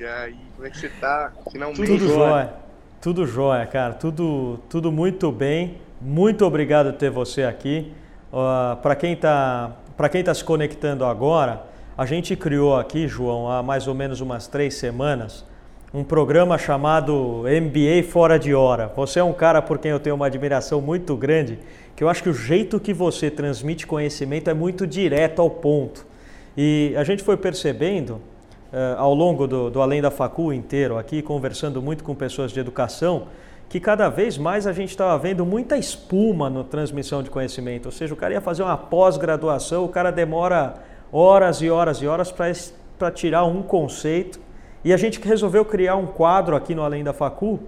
E aí, como é que você tá? Finalmente. Tudo jóia. Tudo jóia, cara. Tudo, tudo muito bem. Muito obrigado por ter você aqui. Uh, Para quem está para quem tá se conectando agora, a gente criou aqui, João, há mais ou menos umas três semanas, um programa chamado MBA Fora de Hora. Você é um cara por quem eu tenho uma admiração muito grande, que eu acho que o jeito que você transmite conhecimento é muito direto ao ponto. E a gente foi percebendo ao longo do, do Além da Facu inteiro aqui, conversando muito com pessoas de educação, que cada vez mais a gente estava vendo muita espuma na transmissão de conhecimento. Ou seja, o cara ia fazer uma pós-graduação, o cara demora horas e horas e horas para tirar um conceito. E a gente resolveu criar um quadro aqui no Além da Facu,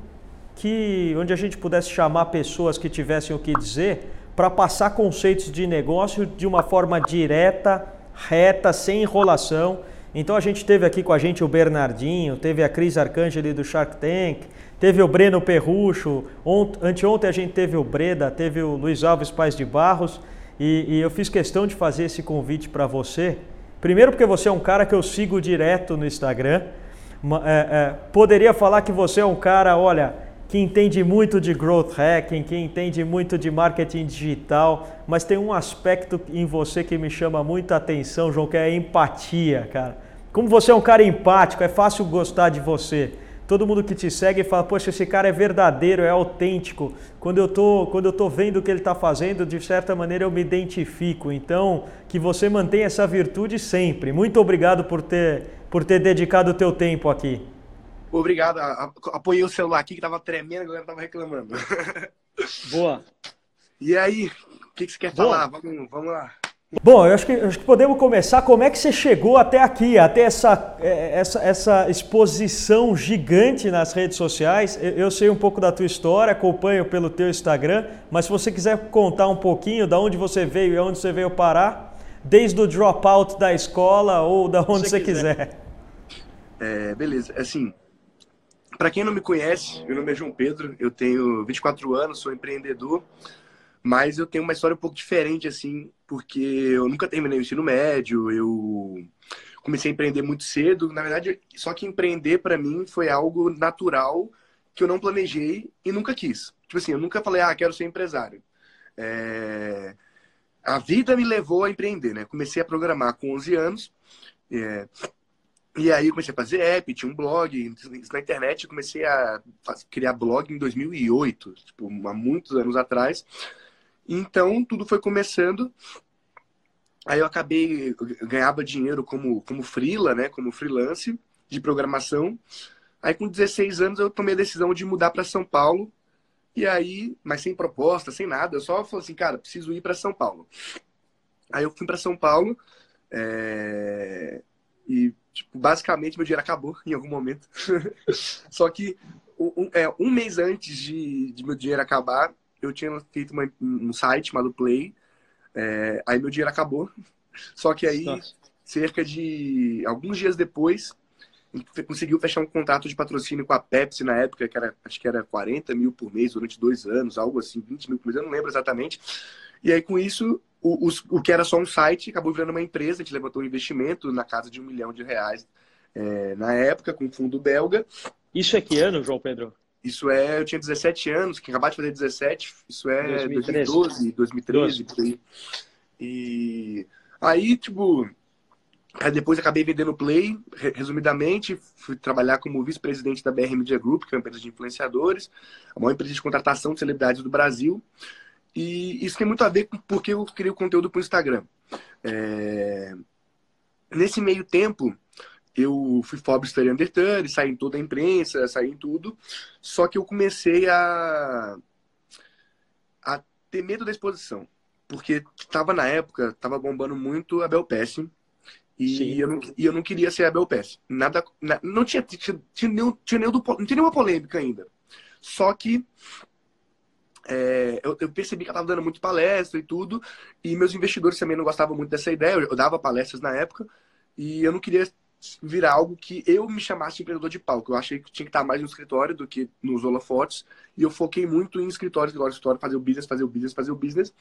que, onde a gente pudesse chamar pessoas que tivessem o que dizer para passar conceitos de negócio de uma forma direta, reta, sem enrolação então a gente teve aqui com a gente o Bernardinho, teve a Cris Arcangeli do Shark Tank, teve o Breno Perrucho, ont, anteontem a gente teve o Breda, teve o Luiz Alves Paz de Barros e, e eu fiz questão de fazer esse convite para você. Primeiro porque você é um cara que eu sigo direto no Instagram. É, é, poderia falar que você é um cara, olha, que entende muito de growth hacking, que entende muito de marketing digital, mas tem um aspecto em você que me chama muita atenção, João, que é a empatia, cara. Como você é um cara empático, é fácil gostar de você. Todo mundo que te segue fala, poxa, esse cara é verdadeiro, é autêntico. Quando eu tô, quando eu tô vendo o que ele está fazendo, de certa maneira eu me identifico. Então, que você mantenha essa virtude sempre. Muito obrigado por ter, por ter dedicado o teu tempo aqui. Obrigado. Apoiei o celular aqui que tava tremendo, a galera tava reclamando. Boa. E aí, o que, que você quer Boa. falar? Vamos, vamos lá. Bom, eu acho que, acho que podemos começar. Como é que você chegou até aqui, até essa, é, essa, essa exposição gigante nas redes sociais? Eu, eu sei um pouco da tua história, acompanho pelo teu Instagram, mas se você quiser contar um pouquinho da onde você veio e onde você veio parar, desde o dropout da escola ou da onde você, você quiser. quiser. É, beleza. Assim, para quem não me conhece, meu nome é João Pedro, eu tenho 24 anos, sou empreendedor, mas eu tenho uma história um pouco diferente, assim, porque eu nunca terminei o ensino médio, eu comecei a empreender muito cedo. Na verdade, só que empreender para mim foi algo natural que eu não planejei e nunca quis. Tipo assim, eu nunca falei, ah, quero ser empresário. É... A vida me levou a empreender, né? Comecei a programar com 11 anos. É... E aí eu comecei a fazer app, tinha um blog na internet, comecei a criar blog em 2008, tipo, há muitos anos atrás. Então tudo foi começando. Aí eu acabei eu ganhava dinheiro como como freela, né, como freelance de programação. Aí com 16 anos eu tomei a decisão de mudar para São Paulo. E aí, mas sem proposta, sem nada, eu só falei assim, cara, preciso ir para São Paulo. Aí eu fui para São Paulo é... basicamente meu dinheiro acabou em algum momento. Só que um, é, um mês antes de, de, meu dinheiro acabar, eu tinha feito uma, um site chamado Play. É, aí meu dinheiro acabou. Só que aí, Nossa. cerca de alguns dias depois, conseguiu fechar um contrato de patrocínio com a Pepsi na época, que era, acho que era 40 mil por mês durante dois anos, algo assim, 20 mil por mês, eu não lembro exatamente. E aí, com isso, o, o, o que era só um site acabou virando uma empresa, a gente levantou um investimento na casa de um milhão de reais é, na época, com fundo belga. Isso é que ano, João Pedro? Isso é, eu tinha 17 anos, que acabei de fazer 17, isso é 2013. 2012, 2013, 12. por aí. E aí, tipo, aí depois acabei vendendo Play, resumidamente, fui trabalhar como vice-presidente da BR Media Group, que é uma empresa de influenciadores, a maior empresa de contratação de celebridades do Brasil. E isso tem muito a ver com porque eu criei o conteúdo para o Instagram. É... Nesse meio tempo, eu fui Forbes 300 saí em toda a imprensa, saí em tudo. Só que eu comecei a, a ter medo da exposição. Porque estava na época, estava bombando muito a Belpass. E eu, não, e eu não queria ser a Belpass. Nada, não tinha, tinha, tinha, nenhum, tinha, nenhum, não tinha nenhuma polêmica ainda. Só que é, eu, eu, percebi que ela estava dando muito palestra e tudo, e meus investidores também não gostavam muito dessa ideia. Eu, eu, dava palestras na época, e eu não queria virar algo que eu me chamasse de empreendedor de palco. Eu achei que tinha que estar mais no escritório do que nos holofotes, e eu foquei muito em escritório, escritório, escritório, fazer o business, fazer o business, fazer o business.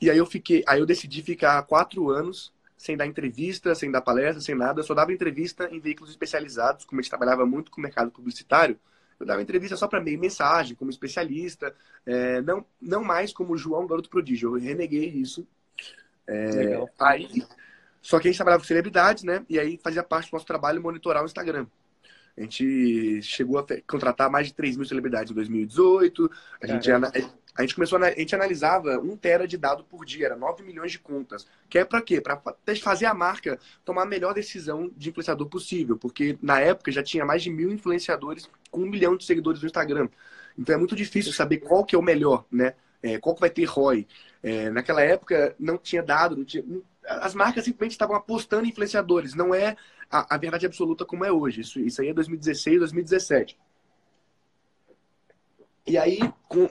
E aí eu fiquei, aí eu decidi ficar quatro anos sem dar entrevista, sem dar palestra, sem nada. Eu só dava entrevista em veículos especializados, como a gente trabalhava muito com o mercado publicitário. Eu dava entrevista só para meio mensagem, como especialista, é, não, não mais como João Garoto Prodígio. Eu reneguei isso. É. Aí, só que a gente trabalhava com celebridades, né? E aí fazia parte do nosso trabalho monitorar o Instagram. A gente chegou a contratar mais de 3 mil celebridades em 2018. A gente, a gente começou a, a gente analisava um tera de dado por dia, era 9 milhões de contas. Que é para quê? Para fazer a marca tomar a melhor decisão de influenciador possível. Porque na época já tinha mais de mil influenciadores com um milhão de seguidores no Instagram. Então é muito difícil saber qual que é o melhor, né? É, qual que vai ter ROI. É, naquela época não tinha dado, não tinha, as marcas simplesmente estavam apostando em influenciadores. Não é a, a verdade absoluta como é hoje. Isso, isso aí é 2016, 2017. E aí, com,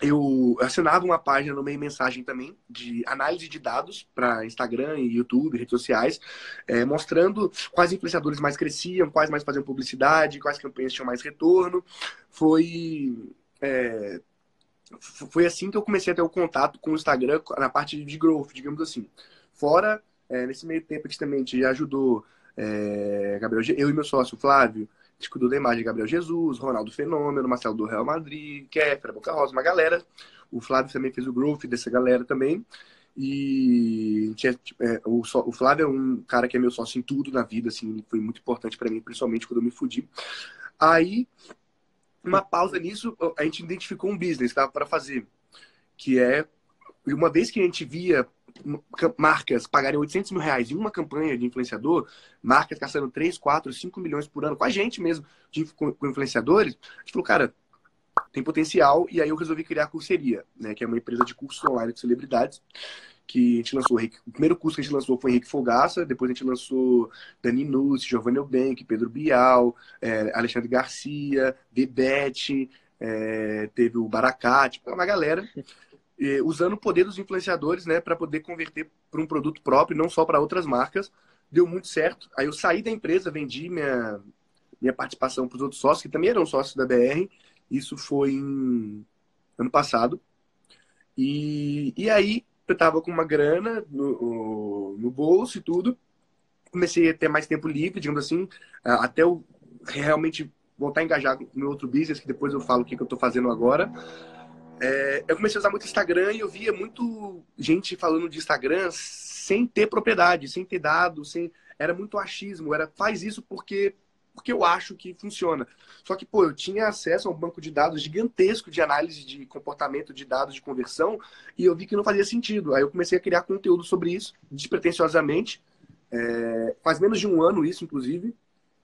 eu assinava uma página no meio mensagem também de análise de dados para Instagram e YouTube, redes sociais, é, mostrando quais influenciadores mais cresciam, quais mais faziam publicidade, quais campanhas tinham mais retorno. Foi é, foi assim que eu comecei a ter o contato com o Instagram na parte de growth, digamos assim. Fora, é, nesse meio tempo que também te ajudou é, Gabriel, eu e meu sócio Flávio, a da imagem de Gabriel Jesus, Ronaldo Fenômeno, Marcelo do Real Madrid, Kéfera, Boca Rosa, uma galera. O Flávio também fez o growth dessa galera também. E tinha, é, o, o, Flávio é um cara que é meu sócio em tudo na vida, assim, foi muito importante para mim, principalmente quando eu me fudi. Aí uma pausa nisso, a gente identificou um business tá, para fazer, que é, uma vez que a gente via marcas pagarem 800 mil reais em uma campanha de influenciador, marcas gastando 3, 4, 5 milhões por ano, com a gente mesmo, de, com, com influenciadores, a gente falou, cara, tem potencial, e aí eu resolvi criar a Curseria, né, que é uma empresa de cursos online de celebridades, que a gente lançou, o primeiro curso que a gente lançou foi Henrique Fogaça, depois a gente lançou Dani Nuss, Giovanni Eubank, Pedro Bial, é, Alexandre Garcia, Bebete, é, teve o Baracá, tipo, uma galera, usando o poder dos influenciadores, né, para poder converter para um produto próprio, não só para outras marcas. Deu muito certo. Aí eu saí da empresa, vendi minha, minha participação para os outros sócios, que também eram sócios da BR. Isso foi em ano passado. E, e aí eu tava com uma grana no, no bolso e tudo. Comecei a ter mais tempo livre, digamos assim, até eu realmente voltar a engajar no meu outro business, que depois eu falo o que, que eu tô fazendo agora. É, eu comecei a usar muito Instagram e eu via muito gente falando de Instagram sem ter propriedade, sem ter dados, sem... era muito achismo, era faz isso porque porque eu acho que funciona. Só que, pô, eu tinha acesso a um banco de dados gigantesco de análise de comportamento de dados de conversão e eu vi que não fazia sentido. Aí eu comecei a criar conteúdo sobre isso, despretensiosamente. É, faz menos de um ano isso, inclusive.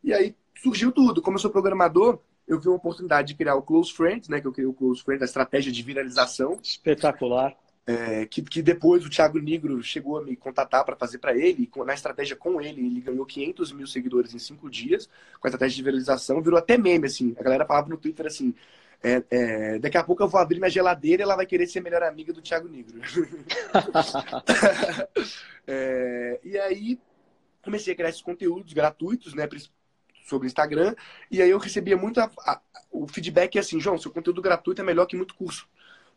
E aí surgiu tudo. Como eu sou programador, eu vi uma oportunidade de criar o Close Friends, né? Que eu criei o Close Friends, a estratégia de viralização. Espetacular é, que, que depois o Thiago Negro chegou a me contatar para fazer para ele, na estratégia com ele, ele ganhou 500 mil seguidores em cinco dias, com a estratégia de viralização, virou até meme, assim, a galera falava no Twitter assim, é, é, daqui a pouco eu vou abrir minha geladeira e ela vai querer ser melhor amiga do Thiago Negro. é, e aí comecei a criar esses conteúdos gratuitos, né, sobre Instagram, e aí eu recebia muito a, a, o feedback assim, João, seu conteúdo gratuito é melhor que muito curso.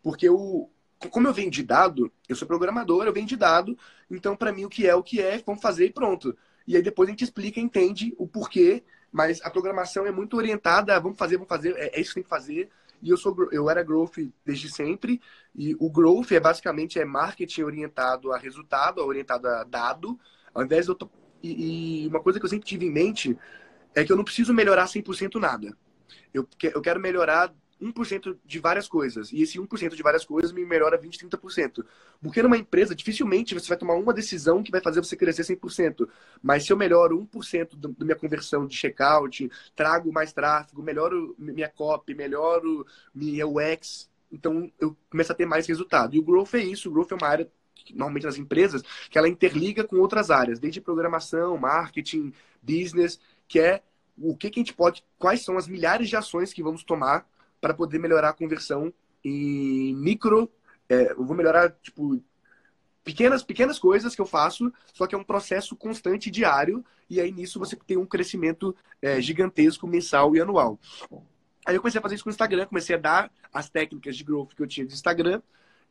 Porque o, como eu venho de dado, eu sou programador, eu venho de dado, então para mim o que é o que é, vamos fazer e pronto. E aí depois a gente explica, entende o porquê, mas a programação é muito orientada, vamos fazer, vamos fazer, é, é isso que tem que fazer. E eu sou eu era growth desde sempre, e o growth é basicamente é marketing orientado a resultado, orientado a dado, ao invés de eu e, e uma coisa que eu sempre tive em mente é que eu não preciso melhorar 100% nada. Eu, eu quero melhorar 1% de várias coisas. E esse 1% de várias coisas me melhora 20, 30%. Porque numa empresa, dificilmente você vai tomar uma decisão que vai fazer você crescer 100%. Mas se eu melhoro 1% da minha conversão de checkout, trago mais tráfego, melhoro minha copy, melhoro minha UX, então eu começo a ter mais resultado. E o growth é isso. O growth é uma área normalmente nas empresas, que ela interliga com outras áreas, desde programação, marketing, business, que é o que, que a gente pode, quais são as milhares de ações que vamos tomar para poder melhorar a conversão em micro. É, eu vou melhorar, tipo, pequenas, pequenas coisas que eu faço, só que é um processo constante diário, e aí nisso você tem um crescimento é, gigantesco mensal e anual. Aí eu comecei a fazer isso com o Instagram, comecei a dar as técnicas de growth que eu tinha de Instagram,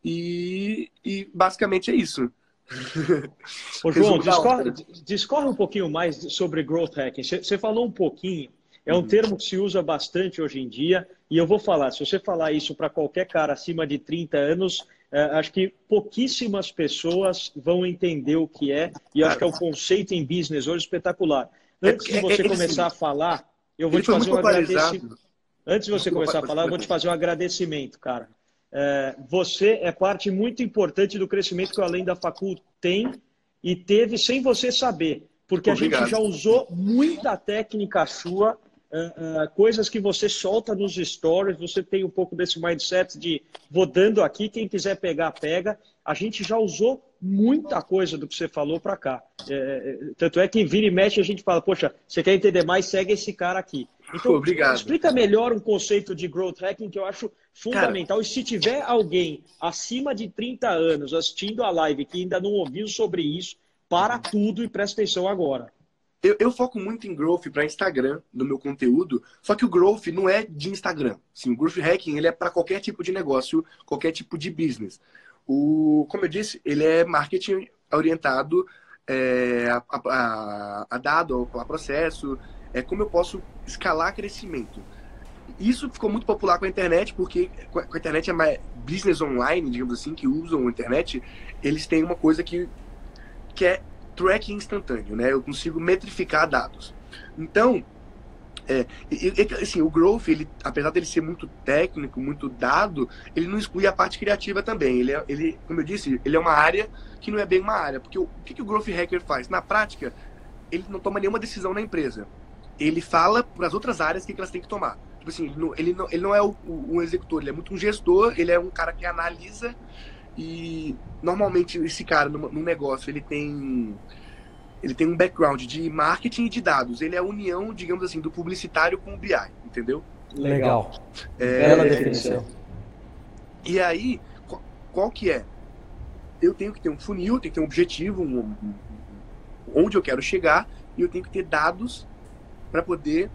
e, e basicamente é isso. Ô, João, discorre, discorre, um pouquinho mais sobre growth hacking. Você falou um pouquinho, é um uhum. termo que se usa bastante hoje em dia, e eu vou falar, se você falar isso para qualquer cara acima de 30 anos, é, acho que pouquíssimas pessoas vão entender o que é, e acho que é um conceito em business hoje espetacular. É Antes de você começar a falar, eu vou te fazer um agradecimento. Antes de você começar a falar, eu vou te fazer um agradecimento, cara. É, você é parte muito importante do crescimento que o Além da Facul tem e teve sem você saber, porque Obrigado. a gente já usou muita técnica sua, uh, uh, coisas que você solta nos stories, você tem um pouco desse mindset de vou dando aqui, quem quiser pegar, pega. A gente já usou muita coisa do que você falou para cá. É, é, tanto é que vira e mexe a gente fala, poxa, você quer entender mais, segue esse cara aqui. Então, Obrigado. explica melhor um conceito de growth hacking que eu acho fundamental. Cara, e se tiver alguém acima de 30 anos assistindo a live que ainda não ouviu sobre isso, para tudo e presta atenção agora. Eu, eu foco muito em growth para Instagram no meu conteúdo, só que o growth não é de Instagram. Sim, o growth hacking ele é para qualquer tipo de negócio, qualquer tipo de business. O, como eu disse, ele é marketing orientado é, a, a, a, dado, a processo, é como eu posso escalar crescimento. Isso ficou muito popular com a internet, porque com a internet é mais business online, digamos assim, que usam a internet, eles têm uma coisa que, que é tracking instantâneo, né? Eu consigo metrificar dados. Então, é, assim, o growth, ele, apesar dele ser muito técnico, muito dado, ele não exclui a parte criativa também. Ele, é, ele, como eu disse, ele é uma área que não é bem uma área. Porque o, o que, que o growth hacker faz? Na prática, ele não toma nenhuma decisão na empresa. Ele fala para as outras áreas o que, que elas têm que tomar. Tipo assim, ele não, ele não, ele não é o, o, um executor, ele é muito um gestor, ele é um cara que analisa e normalmente esse cara num, num negócio ele tem ele tem um background de marketing e de dados. Ele é a união, digamos assim, do publicitário com o BI, entendeu? Legal. É, Bela definição. E aí, qual, qual, que é? Eu tenho que ter um funil, tenho que ter um objetivo, um, um, onde eu quero chegar, e eu tenho que ter dados para poder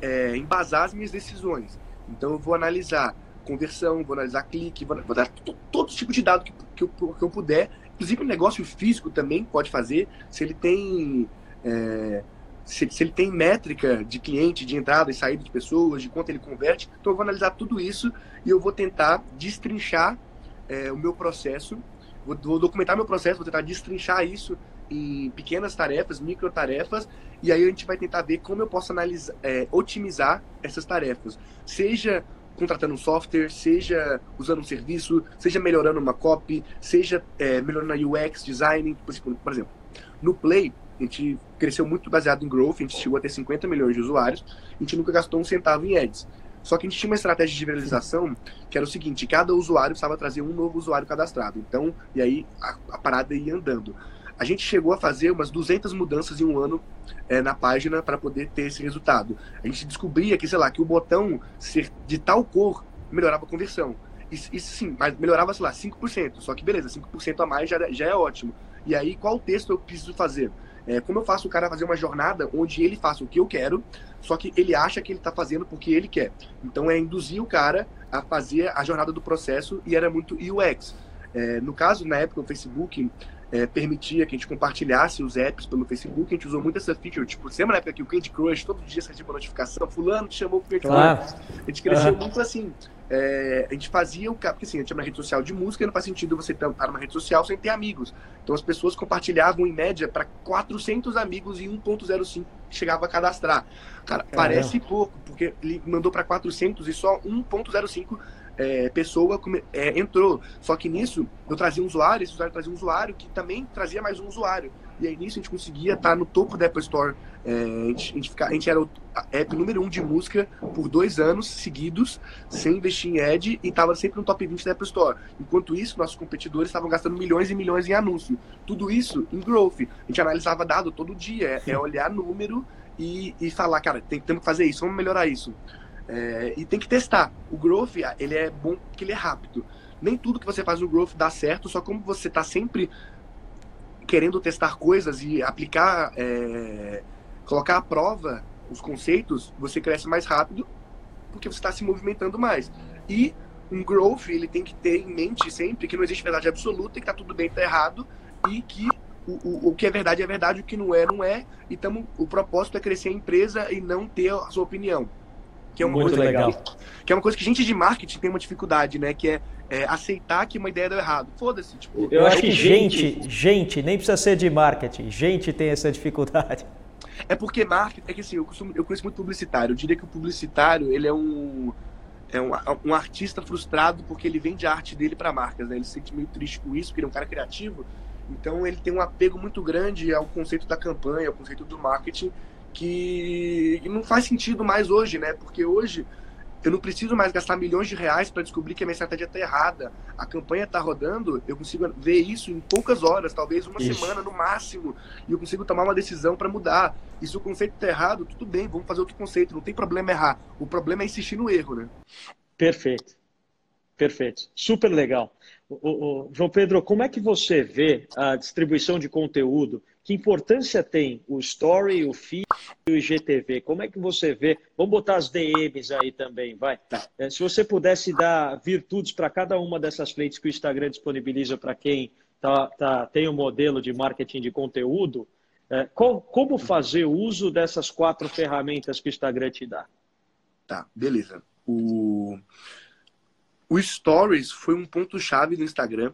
é, embasar as minhas decisões. Então, eu vou analisar conversão, vou analisar clique, vou, vou dar todo, tipo de dado que, que, eu, que eu puder Inclusive o negócio físico também pode fazer, se ele tem. É, se, se, ele tem métrica de cliente, de entrada e saída de pessoas, de quanto ele converte. Então eu vou analisar tudo isso e eu vou tentar destrinchar é, o meu processo, vou, vou, documentar meu processo, vou tentar destrinchar isso em pequenas tarefas, micro tarefas, e aí a gente vai tentar ver como eu posso analisar, é, otimizar essas tarefas. Seja contratando um software, seja usando um serviço, seja melhorando uma copy, seja é, melhorando a UX, design. Por exemplo, no Play, a gente cresceu muito baseado em growth, a gente chegou a ter 50 milhões de usuários, a gente nunca gastou um centavo em ads. Só que a gente tinha uma estratégia de viralização que era o seguinte: cada usuário precisava trazer um novo usuário cadastrado. Então, e aí a, a parada ia andando. A gente chegou a fazer umas 200 mudanças em um ano é, na página para poder ter esse resultado. A gente descobria que, sei lá, que o botão ser de tal cor melhorava a conversão. Isso, sim, mas melhorava, sei lá, 5%. Só que beleza, 5% a mais já, já é ótimo. E aí, qual texto eu preciso fazer? É, como eu faço o cara fazer uma jornada onde ele faça o que eu quero, só que ele acha que ele está fazendo porque ele quer. Então é induzir o cara a fazer a jornada do processo e era muito UX. É, no caso, na época, o Facebook, é, permitia que a gente compartilhasse os apps pelo Facebook. A gente usou muito essa feature. Tipo, você lembra na época que o Candy Crush, todo dia você recebia uma notificação, fulano te chamou pro Candy. Crush. A gente cresceu uhum. muito assim. É, a gente fazia o porque assim, a gente tinha uma rede social de música e não faz sentido você estar numa rede social sem ter amigos. Então as pessoas compartilhavam em média para 400 amigos e 1.05 chegava a cadastrar. Cara, Caramba. parece pouco, porque ele mandou para 400 e só 1.05 é, pessoa é, entrou. Só que nisso eu trazia um usuário, esse usuário trazia um usuário que também trazia mais um usuário. E aí nisso a gente conseguia estar no topo da Apple Store. É, a, gente, a, gente fica, a, gente, era o app número um de música por dois anos seguidos, sem investir em ad, e estava sempre no top 20 da Apple Store. Enquanto isso, nossos competidores estavam gastando milhões e milhões em anúncio. Tudo isso em growth. A gente analisava dado todo dia, é, é olhar número e, e falar, cara, tem, temos que fazer isso, vamos melhorar isso. É, e tem que testar. O growth, ele é bom porque ele é rápido. Nem tudo que você faz no growth dá certo, só como você está sempre querendo testar coisas e aplicar, é, colocar à prova os conceitos, você cresce mais rápido porque você está se movimentando mais. E um growth, ele tem que ter em mente sempre que não existe verdade absoluta, que tá tudo bem, tá errado, e que o, o, o que é verdade é verdade, o que não é, não é. E tamo, o propósito é crescer a empresa e não ter a sua opinião. Que é uma Muito coisa legal. Que, que é uma coisa que gente de marketing tem uma dificuldade, né? Que é, é aceitar que uma ideia deu errado. Foda-se, tipo. Eu acho que gente, gente, nem precisa ser de marketing, gente tem essa dificuldade. É porque marketing, é que assim, eu, costumo, eu conheço muito publicitário. Eu diria que o publicitário, ele é um é um, um artista frustrado porque ele vende a arte dele para marcas, né? Ele se sente meio triste com isso, porque ele é um cara criativo. Então ele tem um apego muito grande ao conceito da campanha, ao conceito do marketing, que não faz sentido mais hoje, né? Porque hoje eu não preciso mais gastar milhões de reais para descobrir que a minha estratégia está errada. A campanha está rodando, eu consigo ver isso em poucas horas, talvez uma isso. semana no máximo, e eu consigo tomar uma decisão para mudar. E se o conceito está errado, tudo bem, vamos fazer outro conceito, não tem problema errar. O problema é insistir no erro, né? Perfeito. Perfeito. Super legal. O, o, João Pedro, como é que você vê a distribuição de conteúdo? Que importância tem o Story, o Feed e o IGTV? Como é que você vê? Vamos botar as DMs aí também, vai. Tá. É, se você pudesse dar virtudes para cada uma dessas frentes que o Instagram disponibiliza para quem tá, tá, tem um modelo de marketing de conteúdo, é, qual, como fazer uso dessas quatro ferramentas que o Instagram te dá? Tá, beleza. O, o Stories foi um ponto-chave do Instagram.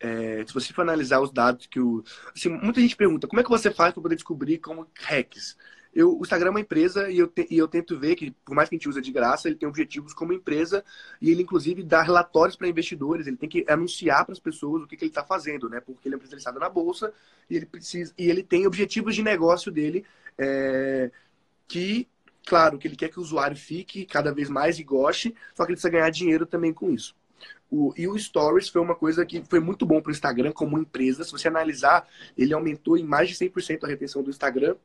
É, se você for analisar os dados que o. Assim, muita gente pergunta como é que você faz para poder descobrir como hacks. Eu, o Instagram é uma empresa e eu, te, e eu tento ver que, por mais que a gente use de graça, ele tem objetivos como empresa e ele, inclusive, dá relatórios para investidores. Ele tem que anunciar para as pessoas o que, que ele está fazendo, né? Porque ele é empresa na bolsa e ele precisa e ele tem objetivos de negócio dele é, que Claro que ele quer que o usuário fique cada vez mais e goste, só que ele precisa ganhar dinheiro também com isso. O, e o Stories foi uma coisa que foi muito bom para o Instagram como empresa. Se você analisar, ele aumentou em mais de 100% a retenção do Instagram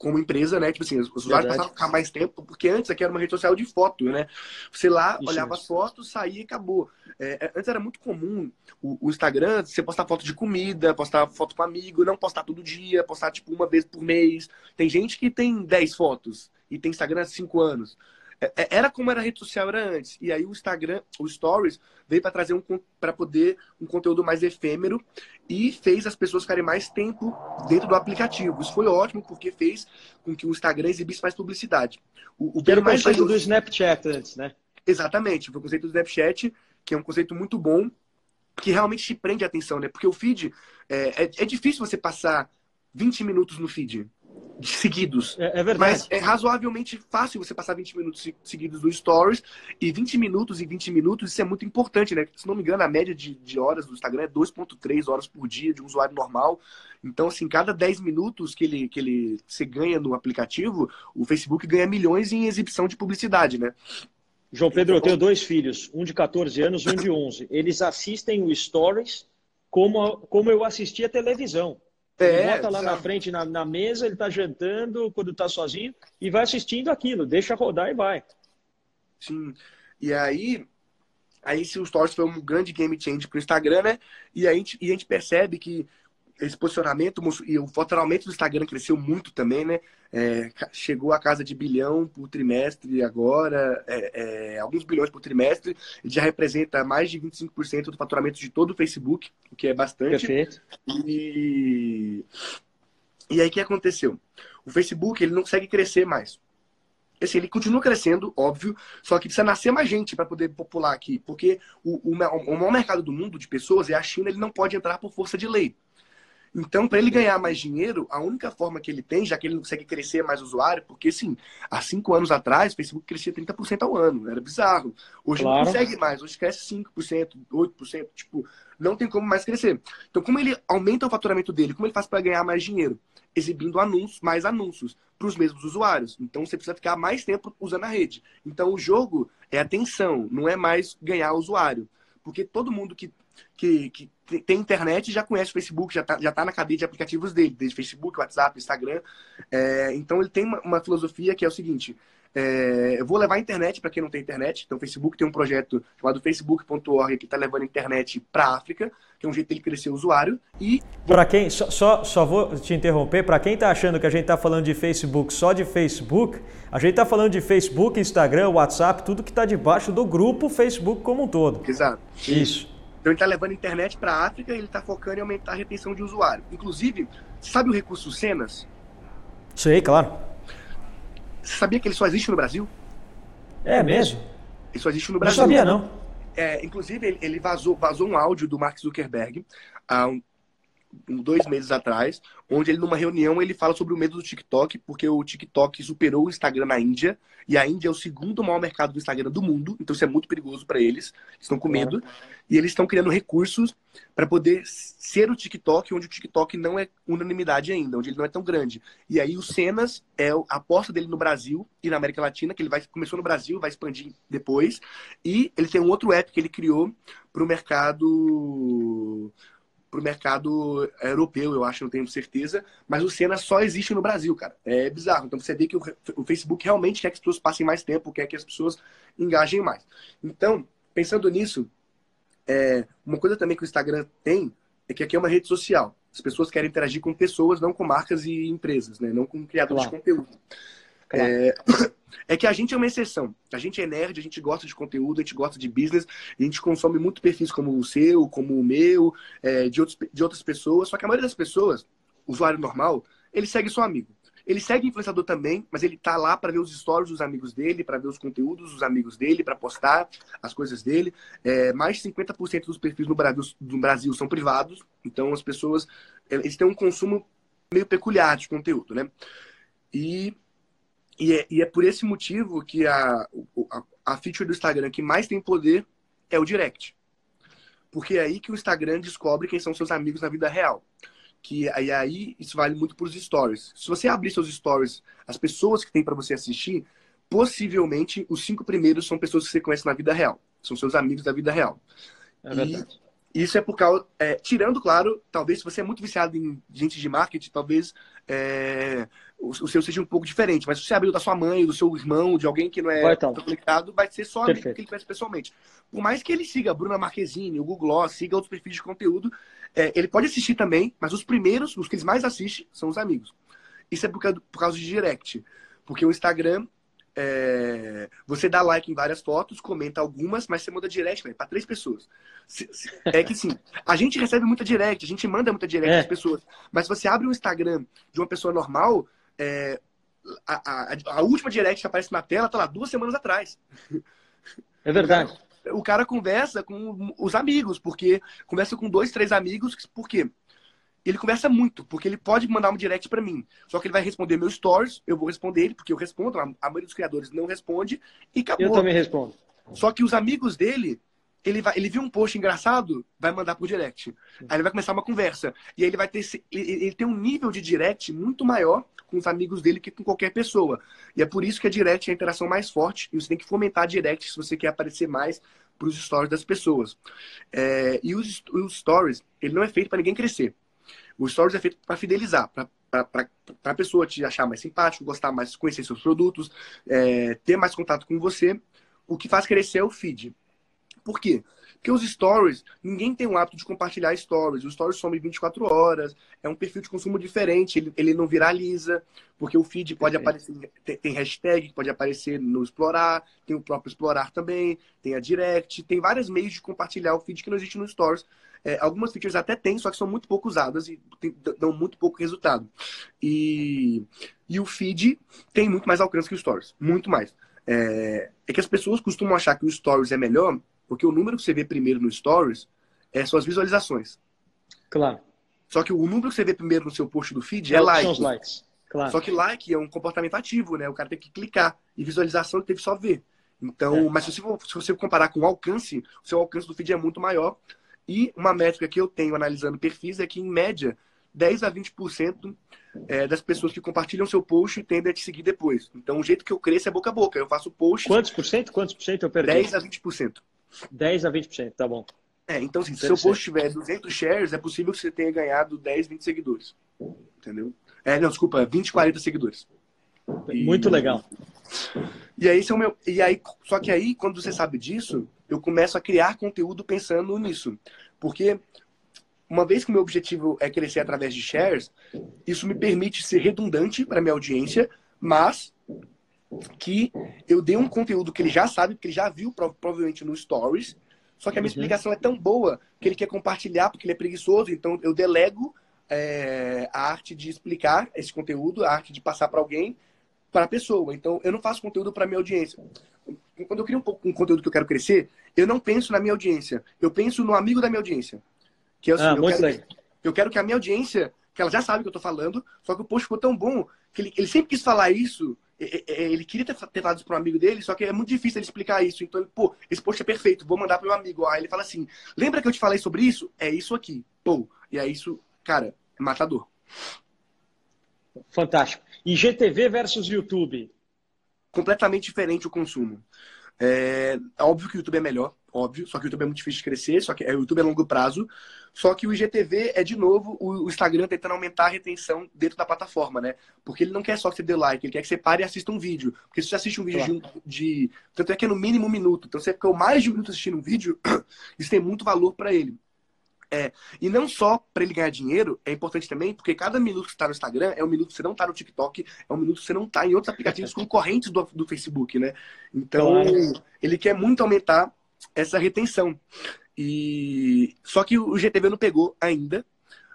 como empresa, né? Tipo assim, os usuários passaram a ficar mais tempo, porque antes aqui era uma rede social de foto, né? Você lá isso, olhava as fotos, saía e acabou. É, é, antes era muito comum o, o, Instagram, você postar foto de comida, postar foto com amigo, não postar todo dia, postar tipo uma vez por mês. Tem gente que tem 10 fotos e tem Instagram há 5 anos. É, é, era como era a rede social era antes. E aí o Instagram, o Stories, veio para trazer um para poder um conteúdo mais efêmero e fez as pessoas ficarem mais tempo dentro do aplicativo. Isso foi ótimo porque fez com que o Instagram exibisse mais publicidade. O, o que era o conceito valioso... do Snapchat antes, né? Exatamente, foi o conceito do Snapchat, que é um conceito muito bom, que realmente te prende a atenção, né? Porque o feed é, é, é difícil você passar 20 minutos no feed seguidos. É, é, verdade. Mas é razoavelmente fácil você passar 20 minutos seguidos do Stories. E 20 minutos e 20 minutos, isso é muito importante, né? Se não me engano, a média de, de horas do Instagram é 2,3 horas por dia de um usuário normal. Então, assim, cada 10 minutos que ele, que ele se ganha no aplicativo, o Facebook ganha milhões em exibição de publicidade, né? João Pedro, eu tenho dois filhos, um de 14 anos e um de 11. Eles assistem o Stories como, como eu assistia a televisão. Ele é, bota lá na frente, na, na mesa, ele está jantando quando está sozinho e vai assistindo aquilo, deixa rodar e vai. Sim. E aí, aí se o Stories foi um grande game change para o Instagram, né? E a, gente, e a gente percebe que esse posicionamento e o faturamento do Instagram cresceu muito também, né? É, chegou a casa de bilhão por trimestre agora, é, é, alguns bilhões por trimestre, já representa mais de 25% do faturamento de todo o Facebook, o que é bastante. Perfeito. E, e aí o que aconteceu? O Facebook ele não consegue crescer mais. Assim, ele continua crescendo, óbvio, só que precisa nascer mais gente para poder popular aqui, porque o, o, o maior mercado do mundo de pessoas é a China, ele não pode entrar por força de lei. Então, para ele ganhar mais dinheiro, a única forma que ele tem, já que ele não consegue crescer mais usuário, porque sim, há cinco anos atrás, o Facebook crescia 30% ao ano, era bizarro. Hoje claro. não consegue mais, hoje cresce 5%, 8%, tipo, não tem como mais crescer. Então, como ele aumenta o faturamento dele, como ele faz para ganhar mais dinheiro? Exibindo anúncios, mais anúncios para os mesmos usuários. Então, você precisa ficar mais tempo usando a rede. Então, o jogo é atenção, não é mais ganhar usuário. Porque todo mundo que que, que tem internet já conhece o Facebook, já está já tá na cadeia de aplicativos dele, desde Facebook, WhatsApp, Instagram. É, então ele tem uma, uma, filosofia que é o seguinte: é, eu vou levar a internet para quem não tem internet. Então o Facebook tem um projeto chamado facebook.org que está levando a internet para a África, que é um jeito dele crescer o usuário. E para quem só, só, só vou te interromper, para quem está achando que a gente está falando de Facebook só de Facebook, a gente está falando de Facebook, Instagram, WhatsApp, tudo que está debaixo do grupo Facebook como um todo. Exato. Isso. Então ele está levando a internet para a África e ele está focando em aumentar a retenção de usuário. Inclusive, sabe o recurso Cenas? Sei, claro. Você sabia que ele só existe no Brasil? É mesmo? Ele só existe no Brasil. Não sabia, não. É, inclusive, ele, vazou, vazou um áudio do Mark Zuckerberg há um, dois meses atrás, onde ele, numa reunião, ele fala sobre o medo do TikTok, porque o TikTok superou o Instagram na Índia, e a Índia é o segundo maior mercado do Instagram do mundo, então isso é muito perigoso para eles, estão com medo, e eles estão criando recursos para poder ser o TikTok, onde o TikTok não é unanimidade ainda, onde ele não é tão grande. E aí o Cenas é a aposta dele no Brasil e na América Latina, que ele vai começou no Brasil, vai expandir depois, e ele tem um outro app que ele criou para o mercado para o mercado europeu, eu acho, não tenho certeza. Mas o Senna só existe no Brasil, cara. É bizarro. Então você vê que o, o Facebook realmente quer que as pessoas passem mais tempo, quer que as pessoas engajem mais. Então, pensando nisso, é, uma coisa também que o Instagram tem é que aqui é uma rede social. As pessoas querem interagir com pessoas, não com marcas e empresas, né? não com criadores claro. de conteúdo. Claro. É, é que a gente é uma exceção. A gente é nerd, a gente gosta de conteúdo, a gente gosta de business, a gente consome muito perfis como o seu, como o meu, é, de, outros, de outras pessoas. Só que a maioria das pessoas, usuário normal, ele segue seu amigo. Ele segue influenciador também, mas ele tá lá para ver os stories dos amigos dele, para ver os conteúdos dos amigos dele, para postar as coisas dele. É, mais de 50% dos perfis no Brasil, no Brasil são privados, então as pessoas eles têm um consumo meio peculiar de conteúdo, né? E e é, e é por esse motivo que a, a, a feature do Instagram que mais tem poder é o direct. Porque é aí que o Instagram descobre quem são seus amigos na vida real. Que aí, aí isso vale muito para os stories. Se você abrir seus stories, as pessoas que tem para você assistir, possivelmente os cinco primeiros são pessoas que você conhece na vida real. São seus amigos da vida real. É verdade. E isso é por causa. É, tirando, claro, talvez se você é muito viciado em gente de marketing, talvez é, o, o, seu seja um pouco diferente. Mas se você abriu da sua mãe, do seu irmão, de alguém que não é então. conectado, vai ser só amigo que ele conhece pessoalmente. Por mais que ele siga a Bruna Marquezine, o Google Gloss, siga outros perfis de conteúdo, é, ele pode assistir também, mas os primeiros, os que eles mais assistem, são os amigos. Isso é por causa, por causa de direct. Porque o Instagram, é, você dá like em várias fotos, comenta algumas, mas você manda direct para três pessoas. É que sim, a gente recebe muita direct, a gente manda muita direct é. às pessoas. Mas se você abre um Instagram de uma pessoa normal, é, a, a, a, última direct que aparece na tela tá lá duas semanas atrás. É verdade. O cara, conversa com os amigos, porque conversa com dois, três amigos, por quê? ele conversa muito, porque ele pode mandar um direct para mim. Só que ele vai responder meus stories, eu vou responder ele, porque eu respondo, a maioria dos criadores não responde, e acabou. Eu também respondo. Só que os amigos dele, ele, vai, ele viu um post engraçado, vai mandar por direct. Aí ele vai começar uma conversa. E aí ele vai ter. Ele, ele tem um nível de direct muito maior com os amigos dele que com qualquer pessoa. E é por isso que a direct é a interação mais forte. E você tem que fomentar a direct se você quer aparecer mais para os stories das pessoas. É, e os, os stories, ele não é feito para ninguém crescer. O Stories é feito para fidelizar, para a pessoa te achar mais simpático, gostar mais, conhecer seus produtos, é, ter mais contato com você. O que faz crescer é o feed. Por quê? Porque os stories, ninguém tem o hábito de compartilhar stories. Os stories somem 24 horas, é um perfil de consumo diferente, ele, ele não viraliza, porque o feed pode aparecer, tem, tem, hashtag, pode aparecer no Explorar, tem o próprio Explorar também, tem a Direct, tem vários meios de compartilhar o feed que não existe no Stories. É, algumas features até tem, só que são muito pouco usadas e tem, dão muito pouco resultado. E, e o feed tem muito mais alcance que o Stories, muito mais. É, é, que as pessoas costumam achar que o Stories é melhor, porque o número que você vê primeiro no Stories é suas visualizações. Claro. Só que o número que você vê primeiro no seu post do feed é, é like. São os likes. Claro. Só que like é um comportamento ativo, né? O cara tem que clicar. E visualização que só ver. Então, é. mas se você, se você comparar com o alcance, o seu alcance do feed é muito maior. E uma métrica que eu tenho analisando perfis é que, em média, 10 a 20% é, das pessoas que compartilham seu post tendem a te seguir depois. Então, o jeito que eu cresço é boca a boca. Eu faço post. Quantos por cento? Quantos por cento eu perdi? 10 a 20%. 10 a 20%, tá bom. É, então assim, se seu post tiver 200 shares, é possível que você tenha ganhado 10, 20 seguidores. Entendeu? É, não, desculpa, 20, 40 seguidores. Muito e... legal. E aí, é o meu... e aí, só que aí, quando você sabe disso, eu começo a criar conteúdo pensando nisso. Porque uma vez que o meu objetivo é crescer através de shares, isso me permite ser redundante para minha audiência, mas que eu dei um conteúdo que ele já sabe, que ele já viu provavelmente no Stories, só que a minha uhum. explicação é tão boa que ele quer compartilhar porque ele é preguiçoso, então eu delego é, a arte de explicar esse conteúdo, a arte de passar para alguém, para a pessoa. Então eu não faço conteúdo para minha audiência. Quando eu crio um, um, conteúdo que eu quero crescer, eu não penso na minha audiência, eu penso no amigo da minha audiência. Que é assim, ah, eu, quero, eu quero que a minha audiência, que ela já sabe o que eu estou falando, só que o post ficou tão bom que ele, ele sempre quis falar isso ele queria ter, ter falado isso para um amigo dele, só que é muito difícil ele explicar isso. Então, pô, esse post é perfeito, vou mandar para meu amigo. Aí ele fala assim: lembra que eu te falei sobre isso? É isso aqui. Pô, e é isso, cara, é matador. Fantástico. E GTV versus YouTube? Completamente diferente o consumo. É, óbvio que o YouTube é melhor, óbvio, só que o YouTube é muito difícil de crescer, só que é, o YouTube é longo prazo. Só que o IGTV é, de novo, o, o, Instagram tentando aumentar a retenção dentro da plataforma, né? Porque ele não quer só que você dê like, ele quer que você pare e assista um vídeo. Porque se você assiste um vídeo claro. de, de, Tanto é que é no mínimo um minuto. Então você ficou mais de um minuto assistindo um vídeo, isso tem muito valor para ele. É, e não só para ele ganhar dinheiro, é importante também, porque cada minuto que está no Instagram é um minuto que você não está no TikTok, é um minuto que você não está em outros aplicativos concorrentes do, do Facebook, né? Então, ele quer muito aumentar essa retenção. E só que o GTV não pegou ainda,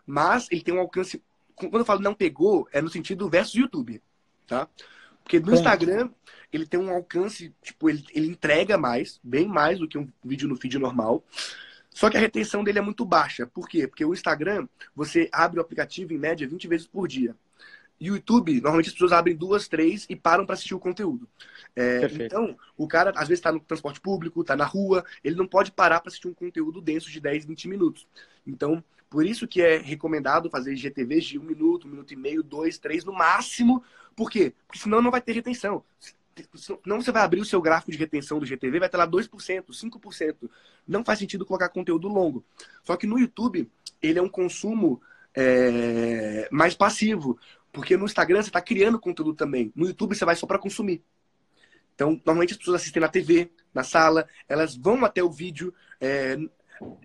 mas ele tem um alcance. Quando eu falo não pegou, é no sentido versus YouTube, tá? Porque no Instagram ele tem um alcance, tipo, ele, ele entrega mais, bem mais do que um vídeo no feed normal. Só que a retenção dele é muito baixa. Por quê? Porque o Instagram, você abre o aplicativo em média 20 vezes por dia. E o YouTube, normalmente as pessoas abrem duas, três e param para assistir o conteúdo. É, então, o cara às vezes está no transporte público, está na rua, ele não pode parar para assistir um conteúdo denso de 10, 20 minutos. Então, por isso que é recomendado fazer GTVs de um minuto, um minuto e meio, dois, três no máximo. Por quê? Porque senão não vai ter retenção. Não você vai abrir o seu gráfico de retenção do GTV, vai ter lá 2%, 5%. Não faz sentido colocar conteúdo longo. Só que no YouTube, ele é um consumo é, mais passivo. Porque no Instagram você está criando conteúdo também. No YouTube você vai só para consumir. Então, normalmente as pessoas assistem na TV, na sala, elas vão até o vídeo. É,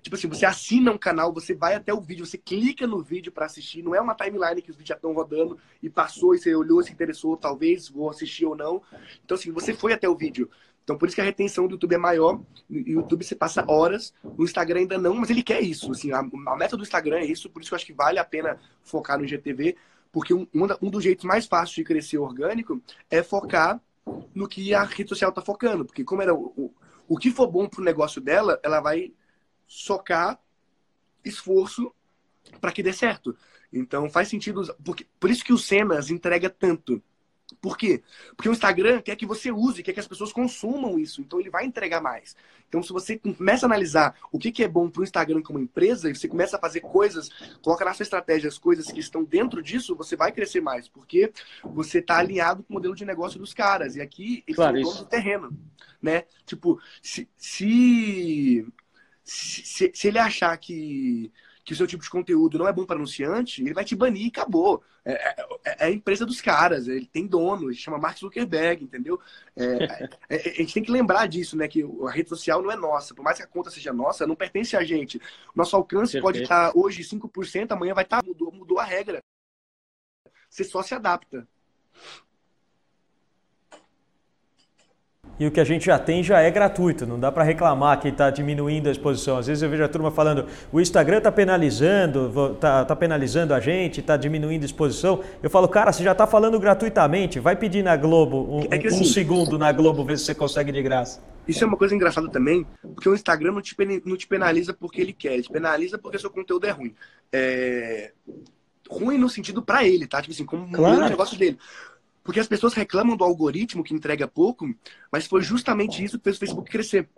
Tipo assim, você assina um canal, você vai até o vídeo, você clica no vídeo para assistir. Não é uma timeline que os vídeos já estão rodando e passou e você olhou, se interessou, talvez vou assistir ou não. Então, assim, você foi até o vídeo. Então, por isso que a retenção do YouTube é maior. No YouTube você passa horas, no Instagram ainda não, mas ele quer isso. Assim, a, a meta do Instagram é isso, por isso que eu acho que vale a pena focar no IGTV, porque um, um dos jeitos mais fáceis de crescer orgânico é focar no que a rede social está focando. Porque como era o, o, o que for bom para o negócio dela, ela vai socar esforço para que dê certo. Então faz sentido. Porque, por isso que o Cenas entrega tanto. Por quê? Porque o Instagram quer que você use, quer que as pessoas consumam isso. Então ele vai entregar mais. Então, se você começa a analisar o que, que é bom para o Instagram como empresa, e você começa a fazer coisas, coloca na sua estratégia as coisas que estão dentro disso, você vai crescer mais. Porque você está alinhado com o modelo de negócio dos caras. E aqui eles claro, são donos do terreno. Né? Tipo, se, se se, se ele achar que, que o seu tipo de conteúdo não é bom para anunciante, ele vai te banir e acabou. É, é, é, a empresa dos caras, ele tem dono, ele chama Mark Zuckerberg, entendeu? É, é, é, a gente tem que lembrar disso, né? Que a rede social não é nossa. Por mais que a conta seja nossa, não pertence a gente. Nosso alcance Perfeito. pode estar hoje 5%, amanhã vai estar, mudou, mudou a regra. Você só se adapta. E o que a gente já tem já é gratuito, não dá para reclamar que está diminuindo a exposição. Às vezes eu vejo a turma falando, o Instagram está penalizando, está tá penalizando a gente, está diminuindo a exposição. Eu falo, cara, você já está falando gratuitamente, vai pedir na Globo um, é assim, um, segundo na Globo, ver se você consegue de graça. Isso é uma coisa engraçada também, porque o Instagram não te, não te penaliza porque ele quer, ele te penaliza porque seu conteúdo é ruim. É ruim no sentido para ele, tá? Tipo assim, como claro. o negócio dele. Porque as pessoas reclamam do algoritmo que entrega pouco, mas foi justamente isso que fez o Facebook crescer.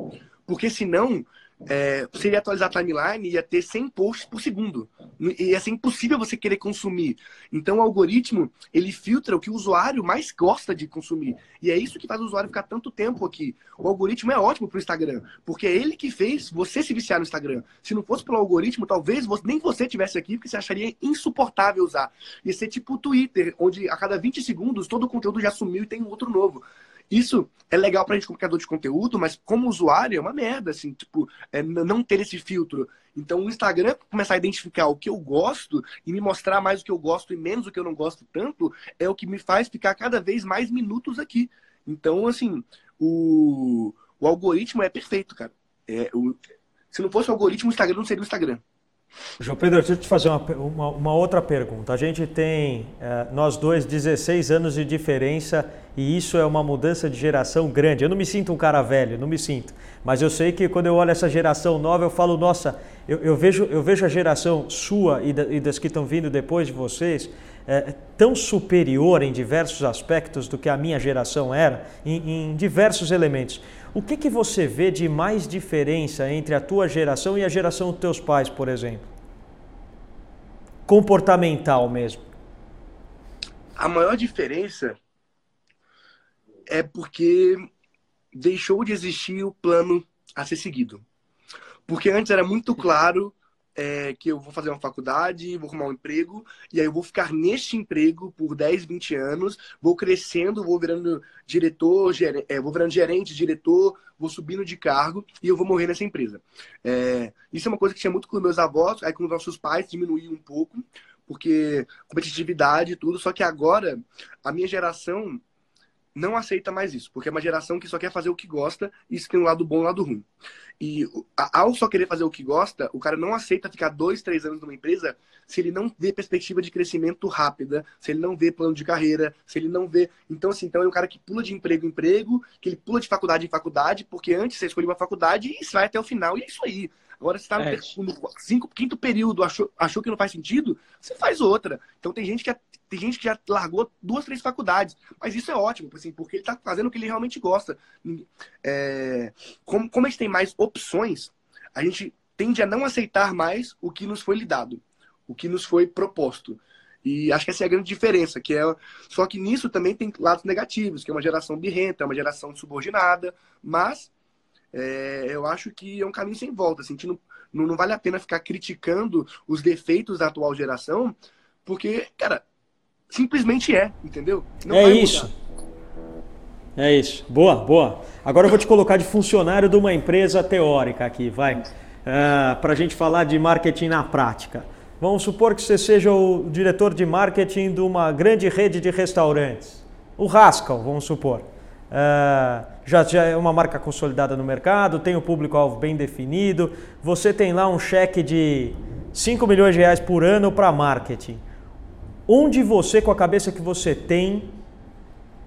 Porque senão, é, ia atualizar a timeline e ia ter 100 posts por segundo. E ia ser impossível você querer consumir. Então, o algoritmo, ele filtra o que o usuário mais gosta de consumir. E é isso que faz o usuário ficar tanto tempo aqui. O algoritmo é ótimo para o Instagram, porque é ele que fez você se viciar no Instagram. Se não fosse pelo algoritmo, talvez você, nem você tivesse aqui, porque você acharia insuportável usar. Ia ser tipo o Twitter, onde a cada 20 segundos todo o conteúdo já sumiu e tem outro novo. Isso é legal pra gente como criador de conteúdo, mas como usuário é uma merda, assim, tipo, é não ter esse filtro. Então o Instagram começar a identificar o que eu gosto e me mostrar mais o que eu gosto e menos o que eu não gosto tanto, é o que me faz ficar cada vez mais minutos aqui. Então, assim, o, o algoritmo é perfeito, cara. É, o, se não fosse o algoritmo, o Instagram não seria o Instagram. João Pedro, deixa eu te fazer uma, uma, uma outra pergunta. A gente tem, é, nós dois, 16 anos de diferença e isso é uma mudança de geração grande. Eu não me sinto um cara velho, não me sinto. Mas eu sei que quando eu olho essa geração nova, eu falo, nossa, eu, eu vejo, eu vejo a geração sua e, da, e das que estão vindo depois de vocês é, tão superior em diversos aspectos do que a minha geração era, em, em diversos elementos. O que, que você vê de mais diferença entre a tua geração e a geração dos teus pais, por exemplo? Comportamental mesmo. A maior diferença é porque deixou de existir o plano a ser seguido. Porque antes era muito claro é, que eu vou fazer uma faculdade, vou arrumar um emprego, e aí eu vou ficar neste emprego por 10, 20 anos, vou crescendo, vou virando diretor, gerente, é, vou virando gerente, diretor, vou subindo de cargo e eu vou morrer nessa empresa. É, isso é uma coisa que tinha muito com meus avós, aí com os nossos pais diminuiu um pouco, porque competitividade e tudo, só que agora a minha geração não aceita mais isso, porque é uma geração que só quer fazer o que gosta e isso tem um lado bom e um lado ruim. E ao só querer fazer o que gosta, o cara não aceita ficar dois, três anos numa empresa se ele não vê perspectiva de crescimento rápida, se ele não vê plano de carreira, se ele não vê. Então, assim, então é um cara que pula de emprego em emprego, que ele pula de faculdade em faculdade, porque antes você escolheu uma faculdade e vai até o final, e é isso aí. Agora, você está no, é. cinco, quinto período, achou, achou que não faz sentido, você faz outra. Então, tem gente que, é, tem gente que já largou duas, três faculdades. Mas isso é ótimo, assim, porque ele está fazendo o que ele realmente gosta. É, como, como a gente tem mais opções, a gente tende a não aceitar mais o que nos foi lhe dado, o que nos foi proposto. E acho que essa é a grande diferença, que é só que nisso também tem lados negativos, que é uma geração birrenta, é uma geração subordinada, mas é, eu acho que é um caminho sem volta. Assim, não, não, não, vale a pena ficar criticando os defeitos da atual geração, porque, cara, simplesmente é, entendeu? Não é isso. Mudar. É isso. Boa, boa. Agora eu vou te colocar de funcionário de uma empresa teórica aqui, vai. Uh, é, Para a gente falar de marketing na prática. Vamos supor que você seja o diretor de marketing de uma grande rede de restaurantes. O Rascal, vamos supor. Uh, já, já é uma marca consolidada no mercado, tem o público-alvo bem definido, você tem lá um cheque de 5 milhões de reais por ano para marketing. Onde você, com a cabeça que você tem,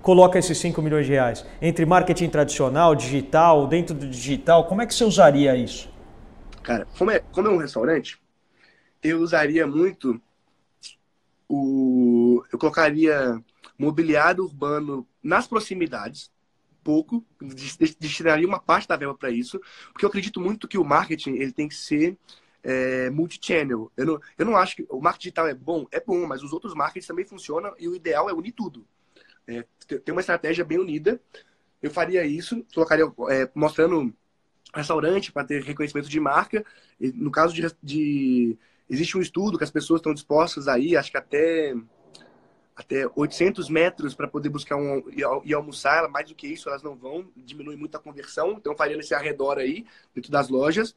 coloca esses 5 milhões de reais? Entre marketing tradicional, digital, dentro do digital, como é que você usaria isso? Cara, como é, como é um restaurante, eu usaria muito o. Eu colocaria mobiliário urbano nas proximidades, pouco, destinaria uma parte da verba para isso, porque eu acredito muito que o marketing ele tem que ser é, multi-channel. Eu não, eu não acho que o marketing digital é bom, é bom, mas os outros marketings também funcionam e o ideal é unir tudo. É, ter uma estratégia bem unida. Eu faria isso, colocaria é, mostrando restaurante para ter reconhecimento de marca. E, no caso de, de, existe um estudo que as pessoas estão dispostas aí, acho que até até 800 metros para poder buscar um e, almoçar. Mais do que isso, elas não vão, diminui muito a conversão. Então, faria nesse arredor aí, dentro das lojas.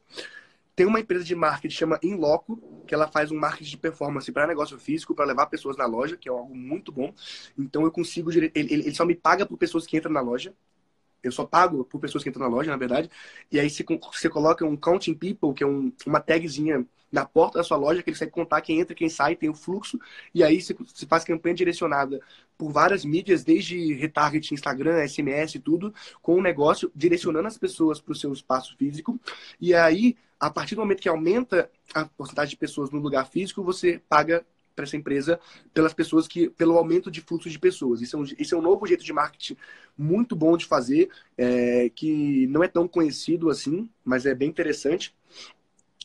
Tem uma empresa de marketing chama Inloco, que ela faz um marketing de performance para negócio físico, para levar pessoas na loja, que é algo muito bom. Então, eu consigo. Ele, ele só me paga por pessoas que entram na loja. Eu só pago por pessoas que entram na loja, na verdade. E aí você, você coloca um counting people, que é um, uma tagzinha na porta da sua loja, que ele consegue contar quem entra, quem sai, tem o fluxo. E aí você, você faz campanha direcionada por várias mídias, desde retargeting, Instagram, SMS e tudo, com o negócio, direcionando as pessoas para o seu espaço físico. E aí, a partir do momento que aumenta a porcentagem de pessoas no lugar físico, você paga essa empresa pelas pessoas que, pelo aumento de fluxo de pessoas. Isso é um, isso é um novo jeito de marketing muito bom de fazer, é, que não é tão conhecido assim, mas é bem interessante.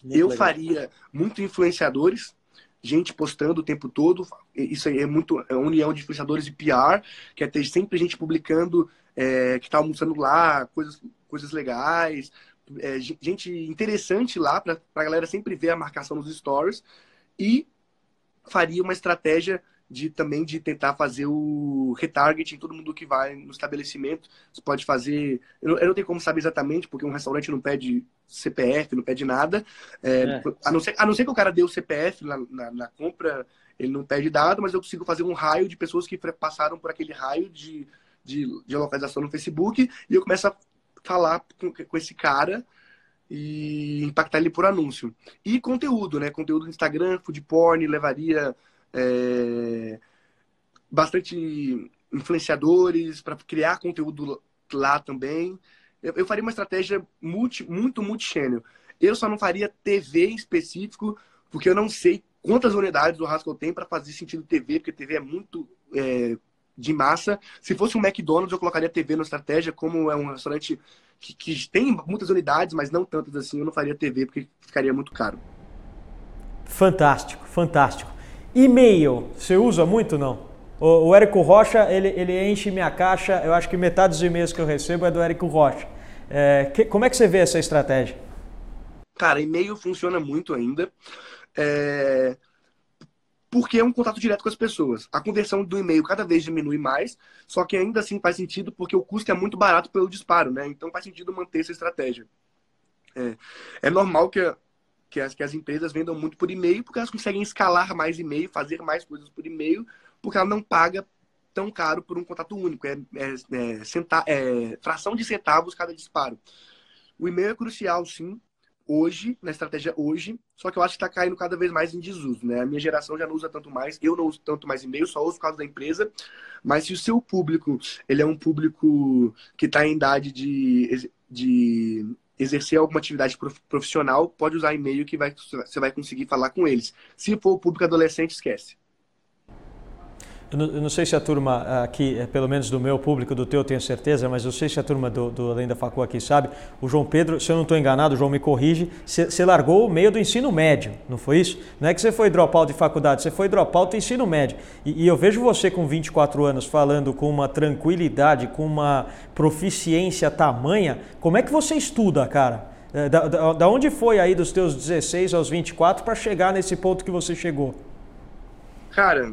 Muito eu legal. faria muito influenciadores, gente postando o tempo todo. Isso aí é muito é uma união de influenciadores e PR, que é ter sempre gente publicando é, que está almoçando lá, coisas, coisas legais, é, gente interessante lá para a galera sempre ver a marcação nos stories e faria uma estratégia de também de tentar fazer o retargeting todo mundo que vai no estabelecimento. Você pode fazer. Eu não, eu não tenho como saber exatamente, porque um restaurante não pede CPF, não pede nada. É, é. A, não ser, a não ser que o cara dê o CPF na, na, na, compra, ele não pede dado, mas eu consigo fazer um raio de pessoas que passaram por aquele raio de, de, de localização no Facebook e eu começo a falar com, com esse cara e impactar ele por anúncio. E conteúdo, né? Conteúdo no Instagram, food porn, levaria é, bastante influenciadores para criar conteúdo lá também. Eu, eu, faria uma estratégia multi, muito multi-channel. Eu só não faria TV específico, porque eu não sei quantas unidades do Haskell tem para fazer sentido TV, porque TV é muito é, de massa. Se fosse um McDonald's, eu colocaria TV na estratégia, como é um restaurante que, que tem muitas unidades, mas não tantas assim, eu não faria TV, porque ficaria muito caro. Fantástico, fantástico. E-mail, você usa muito não? O, o Érico Rocha, ele, ele enche minha caixa, eu acho que metade dos e-mails que eu recebo é do Érico Rocha. É, que, como é que você vê essa estratégia? Cara, e-mail funciona muito ainda. É, porque é um contato direto com as pessoas. A conversão do e-mail cada vez diminui mais, só que ainda assim faz sentido porque o custo é muito barato pelo disparo, né? Então faz sentido manter essa estratégia. É, é normal que, que, as, que as empresas vendam muito por e-mail porque elas conseguem escalar mais e-mail, fazer mais coisas por e-mail, porque ela não paga tão caro por um contato único. É, é, é, centa, é fração de centavos cada disparo. O e-mail é crucial, sim, hoje, na estratégia hoje, só que eu acho que está caindo cada vez mais em desuso, né? A minha geração já não usa tanto mais, eu não uso tanto mais e-mail, só uso por causa da empresa, mas se o seu público, ele é um público que está em idade de, de exercer alguma atividade profissional, pode usar e-mail que vai, você vai conseguir falar com eles. Se for o público adolescente, esquece. Eu não, sei se a turma aqui, é, pelo menos do meu público, do teu, tenho certeza, mas eu sei se a turma do, do Além da Facu aqui sabe. O João Pedro, se eu não estou enganado, o João me corrige, você largou o meio do ensino médio, não foi isso? Não é que você foi dropout de faculdade, você foi dropout do ensino médio. E, e eu vejo você com 24 anos falando com uma tranquilidade, com uma proficiência tamanha. Como é que você estuda, cara? É, da, da, da onde foi aí dos teus 16 aos 24 para chegar nesse ponto que você chegou? Cara,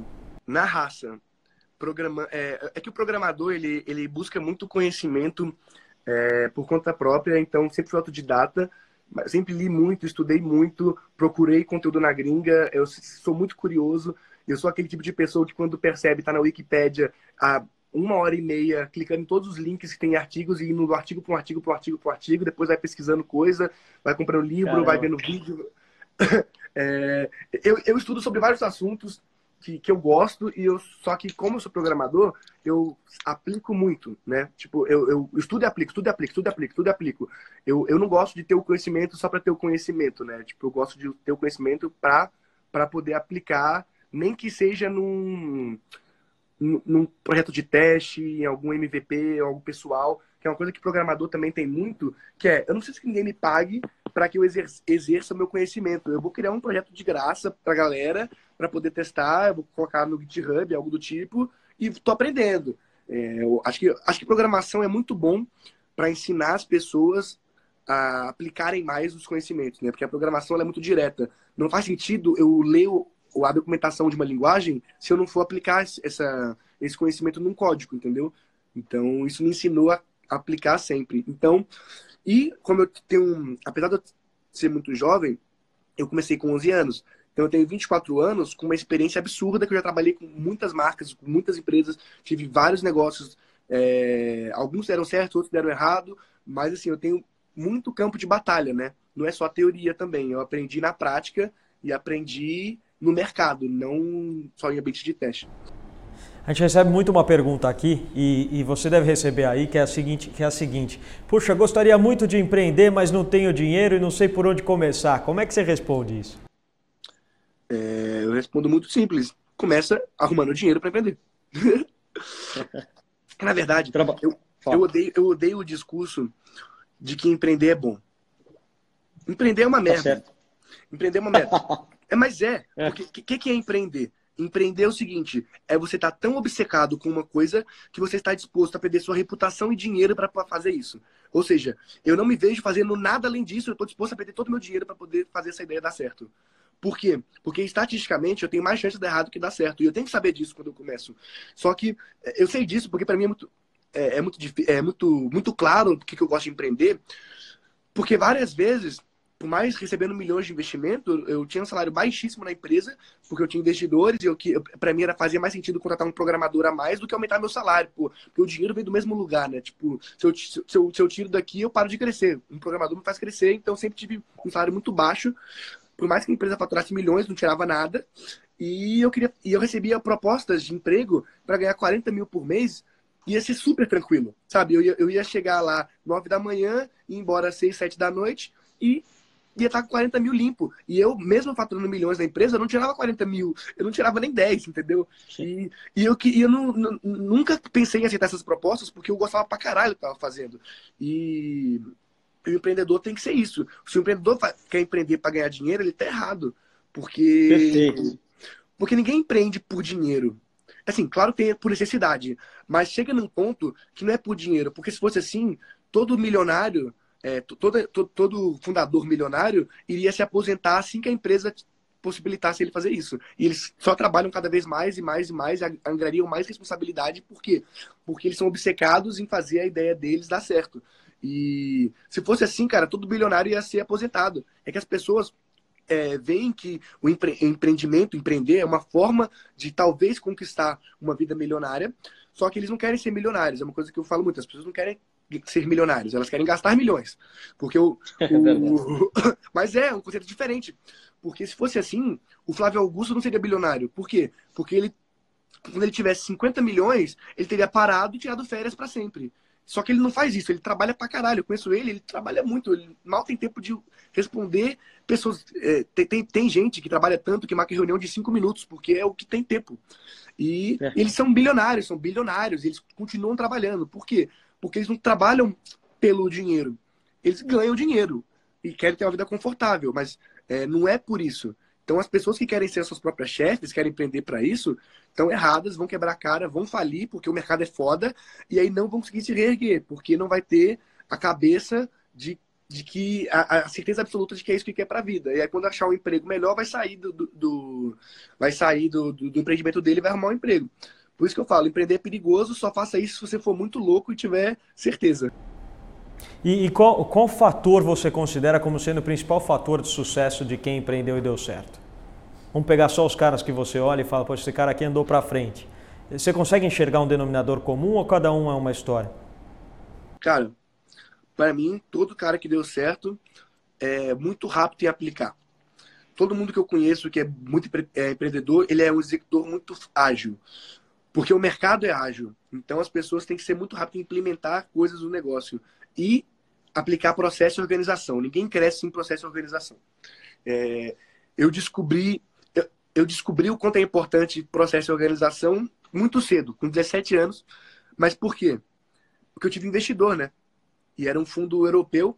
na raça. Programa, é, é que o programador ele, ele busca muito conhecimento é, por conta própria, então sempre fui autodidata, sempre li muito, estudei muito, procurei conteúdo na gringa, eu sou muito curioso, eu sou aquele tipo de pessoa que quando percebe, está na Wikipédia há uma hora e meia, clicando em todos os links que tem artigos e indo do artigo para um artigo para um artigo para um artigo, depois vai pesquisando coisa, vai comprando livro, Caramba. vai vendo vídeo. é, eu, eu estudo sobre vários assuntos, que, que eu gosto e eu só que como eu sou programador eu aplico muito né? Tipo eu, eu estudo e aplico estudo e aplico estudo e aplico estudo e aplico. Eu, eu não gosto de ter o conhecimento só para ter o conhecimento né? Tipo eu gosto de ter o conhecimento para para poder aplicar nem que seja num num projeto de teste em algum MVP algo pessoal que é uma coisa que programador também tem muito que é eu não preciso que ninguém me pague para que eu exerça o meu conhecimento. Eu vou criar um projeto de graça para galera, para poder testar, eu vou colocar no GitHub, algo do tipo, e estou aprendendo. É, acho, que, acho que programação é muito bom para ensinar as pessoas a aplicarem mais os conhecimentos, né? Porque a programação é muito direta. Não faz sentido eu ler ou a documentação de uma linguagem se eu não for aplicar essa, esse conhecimento num código, entendeu? Então, isso me ensinou a aplicar sempre. Então, e como eu tenho, apesar de eu ser muito jovem, eu comecei com 11 anos. Então eu tenho 24 anos com uma experiência absurda que eu já trabalhei com muitas marcas, com muitas empresas, tive vários negócios. É, alguns deram certo, outros deram errado, mas assim, eu tenho muito campo de batalha, né? Não é só teoria também. Eu aprendi na prática e aprendi no mercado, não só em ambiente de teste. A gente recebe muito uma pergunta aqui e, e, você deve receber aí que é a seguinte, que é a seguinte: puxa, gostaria muito de empreender, mas não tenho dinheiro e não sei por onde começar. Como é que você responde isso? É, eu respondo muito simples. Começa arrumando dinheiro para empreender. Na verdade, eu, eu, odeio, eu odeio o discurso de que empreender é bom. Empreender é uma tá merda. Tá empreender é uma merda. é, mas é. O é. que, que, que é empreender? Empreender é o seguinte: é você estar tá tão obcecado com uma coisa que você está disposto a perder sua reputação e dinheiro para fazer isso. Ou seja, eu não me vejo fazendo nada além disso, eu estou disposto a perder todo o meu dinheiro para poder fazer essa ideia dar certo. Por quê? Porque estatisticamente eu tenho mais chance de dar errado que dar certo. E eu tenho que saber disso quando eu começo. Só que eu sei disso porque para mim é muito, é, é, muito, é muito, muito claro o que, eu gosto de empreender. Porque várias vezes por mais recebendo milhões de investimento, eu tinha um salário baixíssimo na empresa, porque eu tinha investidores e eu que para mim era fazia mais sentido contratar um programador a mais do que aumentar meu salário, pô, porque o dinheiro vem do mesmo lugar, né? Tipo, se eu, se eu, se eu tiro daqui, eu paro de crescer. Um programador me faz crescer, então sempre tive um salário muito baixo. Por mais que a empresa faturasse milhões, não tirava nada. E eu queria e eu recebia propostas de emprego para ganhar 40 mil por mês ia ser super tranquilo, sabe? Eu ia, eu ia chegar lá nove da manhã, ir embora às seis, sete da noite e ia estar com 40 mil limpo. E eu, mesmo faturando milhões da empresa, eu não tirava 40 mil, eu não tirava nem 10, entendeu? E, e eu, e eu não, não, nunca pensei em aceitar essas propostas porque eu gostava pra caralho do que eu tava fazendo. E o empreendedor tem que ser isso. Se o empreendedor quer empreender para ganhar dinheiro, ele tá errado. Porque. Perfeito. Porque ninguém empreende por dinheiro. Assim, claro que tem por necessidade, mas chega num ponto que não é por dinheiro, porque se fosse assim, todo milionário é, todo, todo, todo fundador milionário iria se aposentar assim que a empresa possibilitasse ele fazer isso. E eles só trabalham cada vez mais e mais e mais, e angariam mais responsabilidade, por quê? Porque eles são obcecados em fazer a ideia deles dar certo. E se fosse assim, cara, todo bilionário ia ser aposentado. É que as pessoas é, veem que o empre empreendimento, empreender, é uma forma de talvez conquistar uma vida milionária, só que eles não querem ser milionários. É uma coisa que eu falo muito, as pessoas não querem ser milionários, elas querem gastar milhões. Porque o, é o... Mas é um conceito diferente. Porque se fosse assim, o Flávio Augusto não seria bilionário. Por quê? Porque ele, quando ele tivesse 50 milhões, ele teria parado e tirado férias para sempre. Só que ele não faz isso, ele trabalha pra caralho. Eu conheço ele, ele trabalha muito, ele mal tem tempo de responder pessoas. É, tem, tem, tem, gente que trabalha tanto que marca reunião de cinco minutos, porque é o que tem tempo. E é. eles são bilionários, são bilionários, eles continuam trabalhando. Por quê? Porque eles não trabalham pelo dinheiro. Eles ganham dinheiro e querem ter uma vida confortável, mas é, não é por isso. Então, as pessoas que querem ser suas próprias chefes, querem empreender para isso, estão erradas, vão quebrar a cara, vão falir, porque o mercado é foda, e aí não vão conseguir se reerguer, porque não vai ter a cabeça de, de que a, a certeza absoluta de que é isso que quer para a vida. E aí, quando achar um emprego melhor, vai sair do, do, do vai sair do, do, do empreendimento dele e vai arrumar um emprego. Por isso que eu falo, empreender é perigoso, só faça isso se você for muito louco e tiver certeza. E, e qual, qual fator você considera como sendo o principal fator de sucesso de quem empreendeu e deu certo? Vamos pegar só os caras que você olha e fala, poxa, esse cara aqui andou para frente. Você consegue enxergar um denominador comum ou cada um é uma história? Cara, para mim, todo cara que deu certo é muito rápido em aplicar. Todo mundo que eu conheço que é muito é, empreendedor, ele é um executor muito ágil. Porque o mercado é ágil. Então as pessoas têm que ser muito rápidas em implementar coisas no negócio e aplicar processo e organização. Ninguém cresce sem processo e organização. É, eu descobri eu, eu, descobri o quanto é importante processo e organização muito cedo, com 17 anos. Mas por quê? Porque eu tive investidor, né? E era um fundo europeu,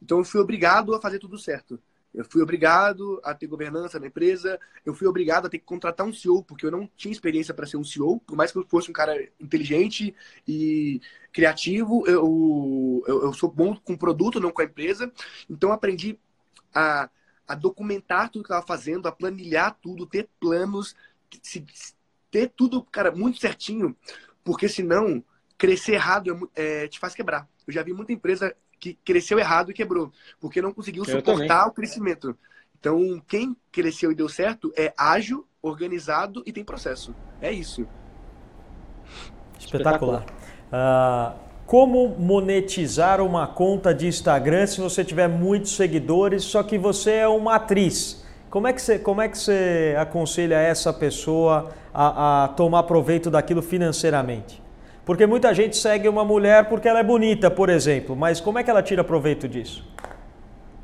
então eu fui obrigado a fazer tudo certo. Eu fui obrigado a ter governança na empresa, eu fui obrigado a ter que contratar um CEO, porque eu não tinha experiência para ser um CEO, por mais que eu fosse um cara inteligente e criativo, eu, eu, eu sou bom com o produto, não com a empresa. Então aprendi a, a documentar tudo que estava fazendo, a planilhar tudo, ter planos, ter tudo, cara, muito certinho, porque senão crescer errado é, é, te faz quebrar. Eu já vi muita empresa que cresceu errado e quebrou, porque não conseguiu suportar o crescimento. Então, quem cresceu e deu certo é ágil, organizado e tem processo. É isso. Espetacular. Uh, como monetizar uma conta de Instagram se você tiver muitos seguidores, só que você é uma atriz? Como é que você, como é que você aconselha essa pessoa a, a tomar proveito daquilo financeiramente? Porque muita gente segue uma mulher porque ela é bonita, por exemplo, mas como é que ela tira proveito disso?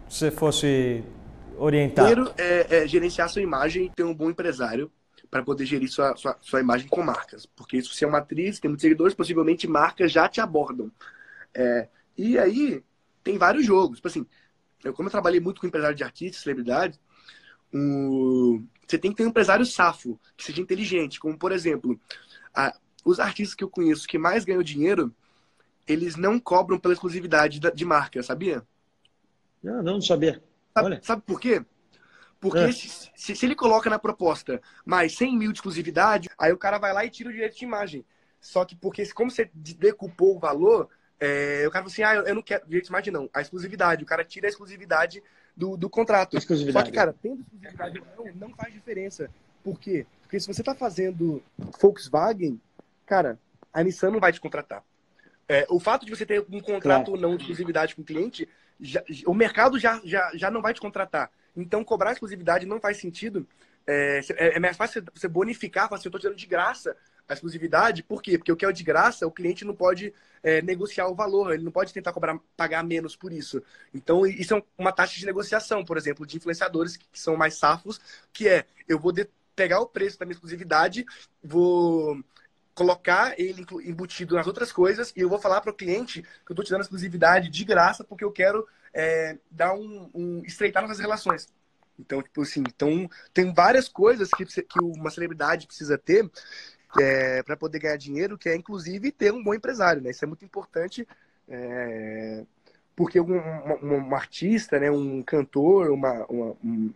Se fosse orientar? Primeiro é, é gerenciar sua imagem e ter um bom empresário para poder gerir sua, sua, sua, imagem com marcas. Porque se você é uma atriz, tem muitos seguidores, possivelmente marcas já te abordam. É, e aí, tem vários jogos. Tipo assim, eu, como eu trabalhei muito com empresário de artistas, celebridades, um, você tem que ter um empresário safo, que seja inteligente. Como, por exemplo, a, os artistas que eu conheço que mais ganham dinheiro, eles não cobram pela exclusividade de marca, sabia? Não, não sabia. Sabe, sabe por quê? Porque é. se, se, se, ele coloca na proposta mais 100 mil de exclusividade, aí o cara vai lá e tira o direito de imagem. Só que porque, como você decupou o valor, é, o cara fala assim, ah, eu não quero direito de imagem, não. A exclusividade. O cara tira a exclusividade do, do contrato. Exclusividade. Só que, cara, tendo exclusividade não, não faz diferença. Por quê? Porque se você está fazendo Volkswagen, cara, a Nissan não vai te contratar. É, o fato de você ter um contrato claro. ou não de exclusividade com o cliente, já, o mercado já, já, já não vai te contratar. Então, cobrar exclusividade não faz sentido. É, é, é mais fácil você bonificar, falar assim, eu estou tirando de graça a exclusividade. Por quê? Porque o que é de graça, o cliente não pode é, negociar o valor, ele não pode tentar cobrar, pagar menos por isso. Então, isso é uma taxa de negociação, por exemplo, de influenciadores que, que são mais safos, que é, eu vou de, pegar o preço da minha exclusividade, vou colocar ele embutido nas outras coisas e eu vou falar para o cliente que eu estou te dando exclusividade de graça porque eu quero é, dar um, um, estreitar nossas relações. Então, tipo assim, então tem várias coisas que, que uma celebridade precisa ter é, para poder ganhar dinheiro, que é inclusive ter um bom empresário, né? Isso é muito importante, é, porque um, um, um, artista, né, um cantor, uma, uma, um,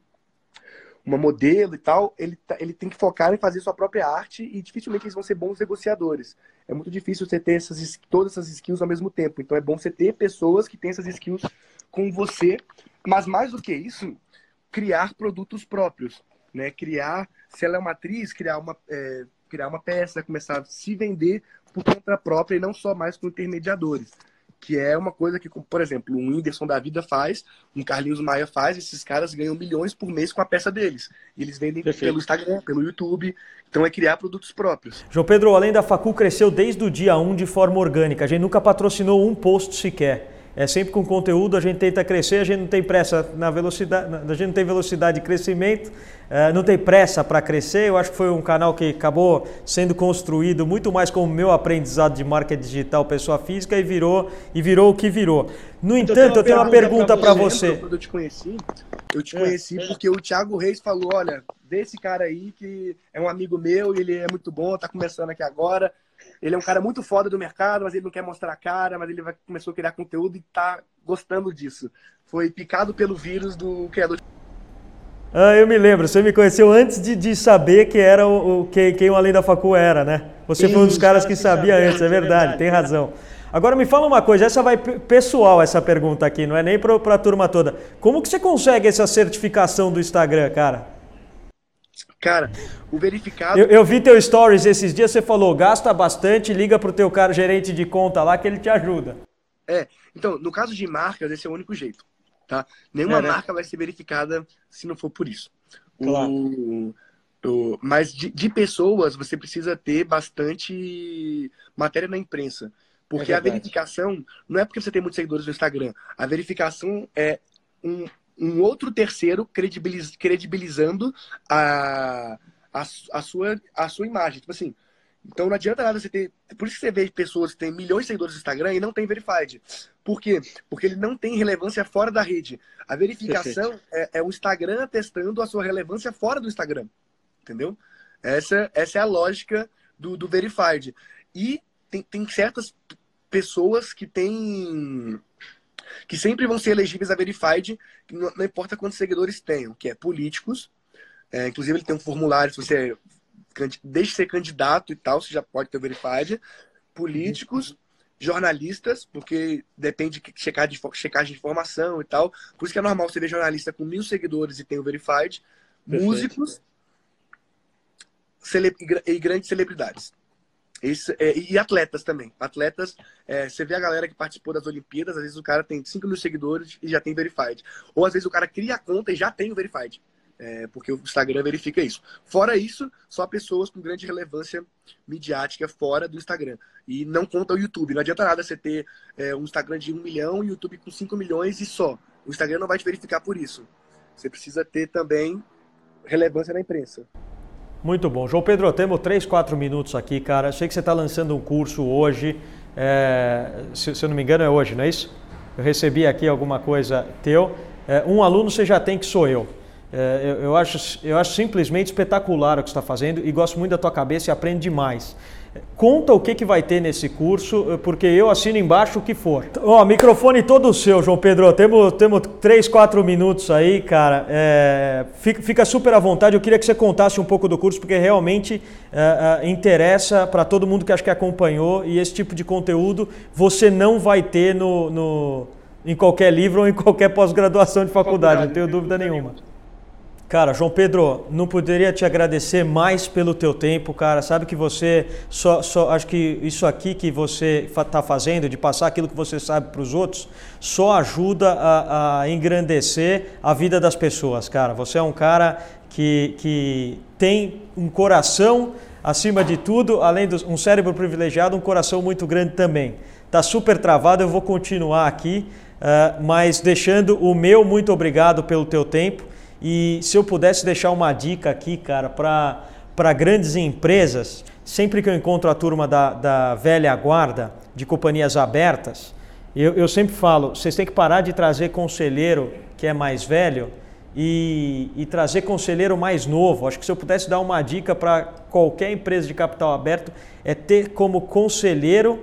uma modelo e tal, ele, tá, ele tem que focar em fazer sua própria arte e dificilmente eles vão ser bons negociadores. É muito difícil você ter essas, todas essas skills ao mesmo tempo. Então é bom você ter pessoas que têm essas skills com você, mas mais do que isso, criar produtos próprios. Né? Criar, se ela é uma atriz, criar uma, é, criar uma peça, começar a se vender por conta própria e não só mais com intermediadores que é uma coisa que, por exemplo, um Whindersson da vida faz, um Carlinhos Maia faz, esses caras ganham milhões por mês com a peça deles. E eles vendem Perfeito. pelo Instagram, pelo YouTube, então é criar produtos próprios. João Pedro, além da Facu, cresceu desde o dia 1 de forma orgânica. A gente nunca patrocinou um post sequer é sempre com conteúdo, a gente tenta crescer, a gente não tem pressa na velocidade, a gente não tem velocidade de crescimento, é, não tem pressa para crescer. Eu acho que foi um canal que acabou sendo construído muito mais como meu aprendizado de marca digital, pessoa física, e virou e virou o que virou. No então, entanto, eu tenho uma pergunta para você. Quando eu te conheci, eu te conheci é. porque o Thiago Reis falou, olha, desse cara aí que é um amigo meu, ele é muito bom, está começando aqui agora. Ele é um cara muito foda do mercado, mas ele não quer mostrar a cara, mas ele vai, começou a criar conteúdo e tá gostando disso. Foi picado pelo vírus do criador. Ah, eu me lembro, você me conheceu antes de, de saber que era o, o quem, quem o Além da Facu era, né? Você Sim, foi um dos caras que sabia antes, é verdade, tem razão. Agora me fala uma coisa, essa vai pessoal essa pergunta aqui, não é nem para a turma toda. Como que você consegue essa certificação do Instagram, cara? Cara, o verificado. Eu, eu, vi teu stories esses dias, você falou, gasta bastante, liga pro teu cara gerente de conta lá que ele te ajuda. É, então, no caso de marcas, esse é o único jeito. Tá? Nenhuma é, né? marca vai ser verificada se não for por isso. Claro. O, o, mas de, de, pessoas, você precisa ter bastante matéria na imprensa. Porque é a verificação não é porque você tem muitos seguidores no Instagram. A verificação é um, um outro terceiro credibiliz, credibilizando a, a, a, sua, a sua imagem. Tipo assim, então não adianta nada você ter. Por isso que você vê pessoas que têm milhões de seguidores no Instagram e não tem verified. Por quê? Porque ele não tem relevância fora da rede. A verificação é, é, o Instagram testando a sua relevância fora do Instagram. Entendeu? Essa, essa é a lógica do, do verified. E tem, tem certas pessoas que têm que sempre vão ser elegíveis a Verified, não, não importa quantos seguidores tenham, que é políticos. É, inclusive, ele tem um formulário, se você deixa de ser candidato e tal, você já pode ter Verified. Políticos, jornalistas, porque depende de checar de checagem de informação e tal. Por isso que é normal você ver jornalista com mil seguidores e tem o Verified. Perfeito. Músicos e grandes celebridades. Esse, é, e atletas também. Atletas, é, você vê a galera que participou das Olimpíadas, às vezes o cara tem 5 mil seguidores e já tem verified. Ou às vezes o cara cria a conta e já tem o verified. É, porque o Instagram verifica isso. Fora isso, só pessoas com grande relevância midiática fora do Instagram. E não conta o YouTube. Não adianta nada você ter é, um Instagram de 1 milhão e o YouTube com 5 milhões e só. O Instagram não vai te verificar por isso. você precisa ter também relevância na imprensa. Muito bom. João Pedro, temos 3, 4 minutos aqui, cara. Sei que você está lançando um curso hoje. É, se, se, eu não me engano, é hoje, não é isso? Eu recebi aqui alguma coisa teu. É, um aluno você já tem que sou eu. É, eu, eu, acho, eu acho simplesmente espetacular o que você está fazendo e gosto muito da tua cabeça e aprendo demais. Conta o que, que vai ter nesse curso, porque eu assino embaixo o que for. Ó, microfone todo seu, João Pedro. Temos, temos três, quatro minutos aí, cara. É, fica, fica, super à vontade. Eu queria que você contasse um pouco do curso, porque realmente é, é, interessa para todo mundo que acho que acompanhou. E esse tipo de conteúdo você não vai ter no, no em qualquer livro ou em qualquer pós-graduação de faculdade, faculdade, não tenho dúvida nenhuma. Cara, João Pedro, não poderia te agradecer mais pelo teu tempo, cara. Sabe que você só, só acho que isso aqui que você está fazendo, de passar aquilo que você sabe para os outros, só ajuda a, a, engrandecer a vida das pessoas, cara. Você é um cara que, que tem um coração acima de tudo, além de um cérebro privilegiado, um coração muito grande também. Tá super travado, eu vou continuar aqui, uh, mas deixando o meu muito obrigado pelo teu tempo. E se eu pudesse deixar uma dica aqui, cara, para grandes empresas, sempre que eu encontro a turma da, da velha guarda, de companhias abertas, eu, eu sempre falo: vocês têm que parar de trazer conselheiro que é mais velho e, e, trazer conselheiro mais novo. Acho que se eu pudesse dar uma dica para qualquer empresa de capital aberto, é ter como conselheiro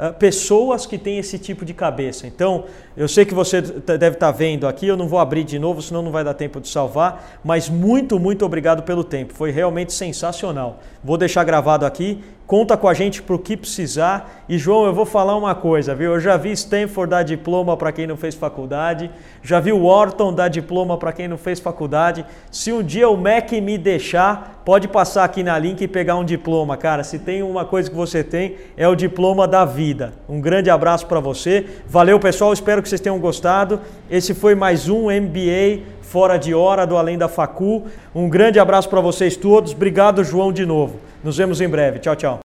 uh, pessoas que têm esse tipo de cabeça. Então, eu sei que você deve estar vendo aqui, eu não vou abrir de novo, senão não vai dar tempo de salvar, mas muito, muito obrigado pelo tempo. Foi realmente sensacional. Vou deixar gravado aqui. Conta com a gente para o que precisar. E João, eu vou falar uma coisa, viu? Eu já vi Stanford dar diploma para quem não fez faculdade, já vi Wharton dar diploma para quem não fez faculdade. Se um dia o MEC me deixar, pode passar aqui na link e pegar um diploma, cara. Se tem uma coisa que você tem, é o diploma da vida. Um grande abraço para você. Valeu, pessoal. Espero que vocês tenham gostado. Esse foi mais um MBA fora de hora do Além da Facu. Um grande abraço para vocês todos. Obrigado, João, de novo. Nos vemos em breve. Tchau, tchau.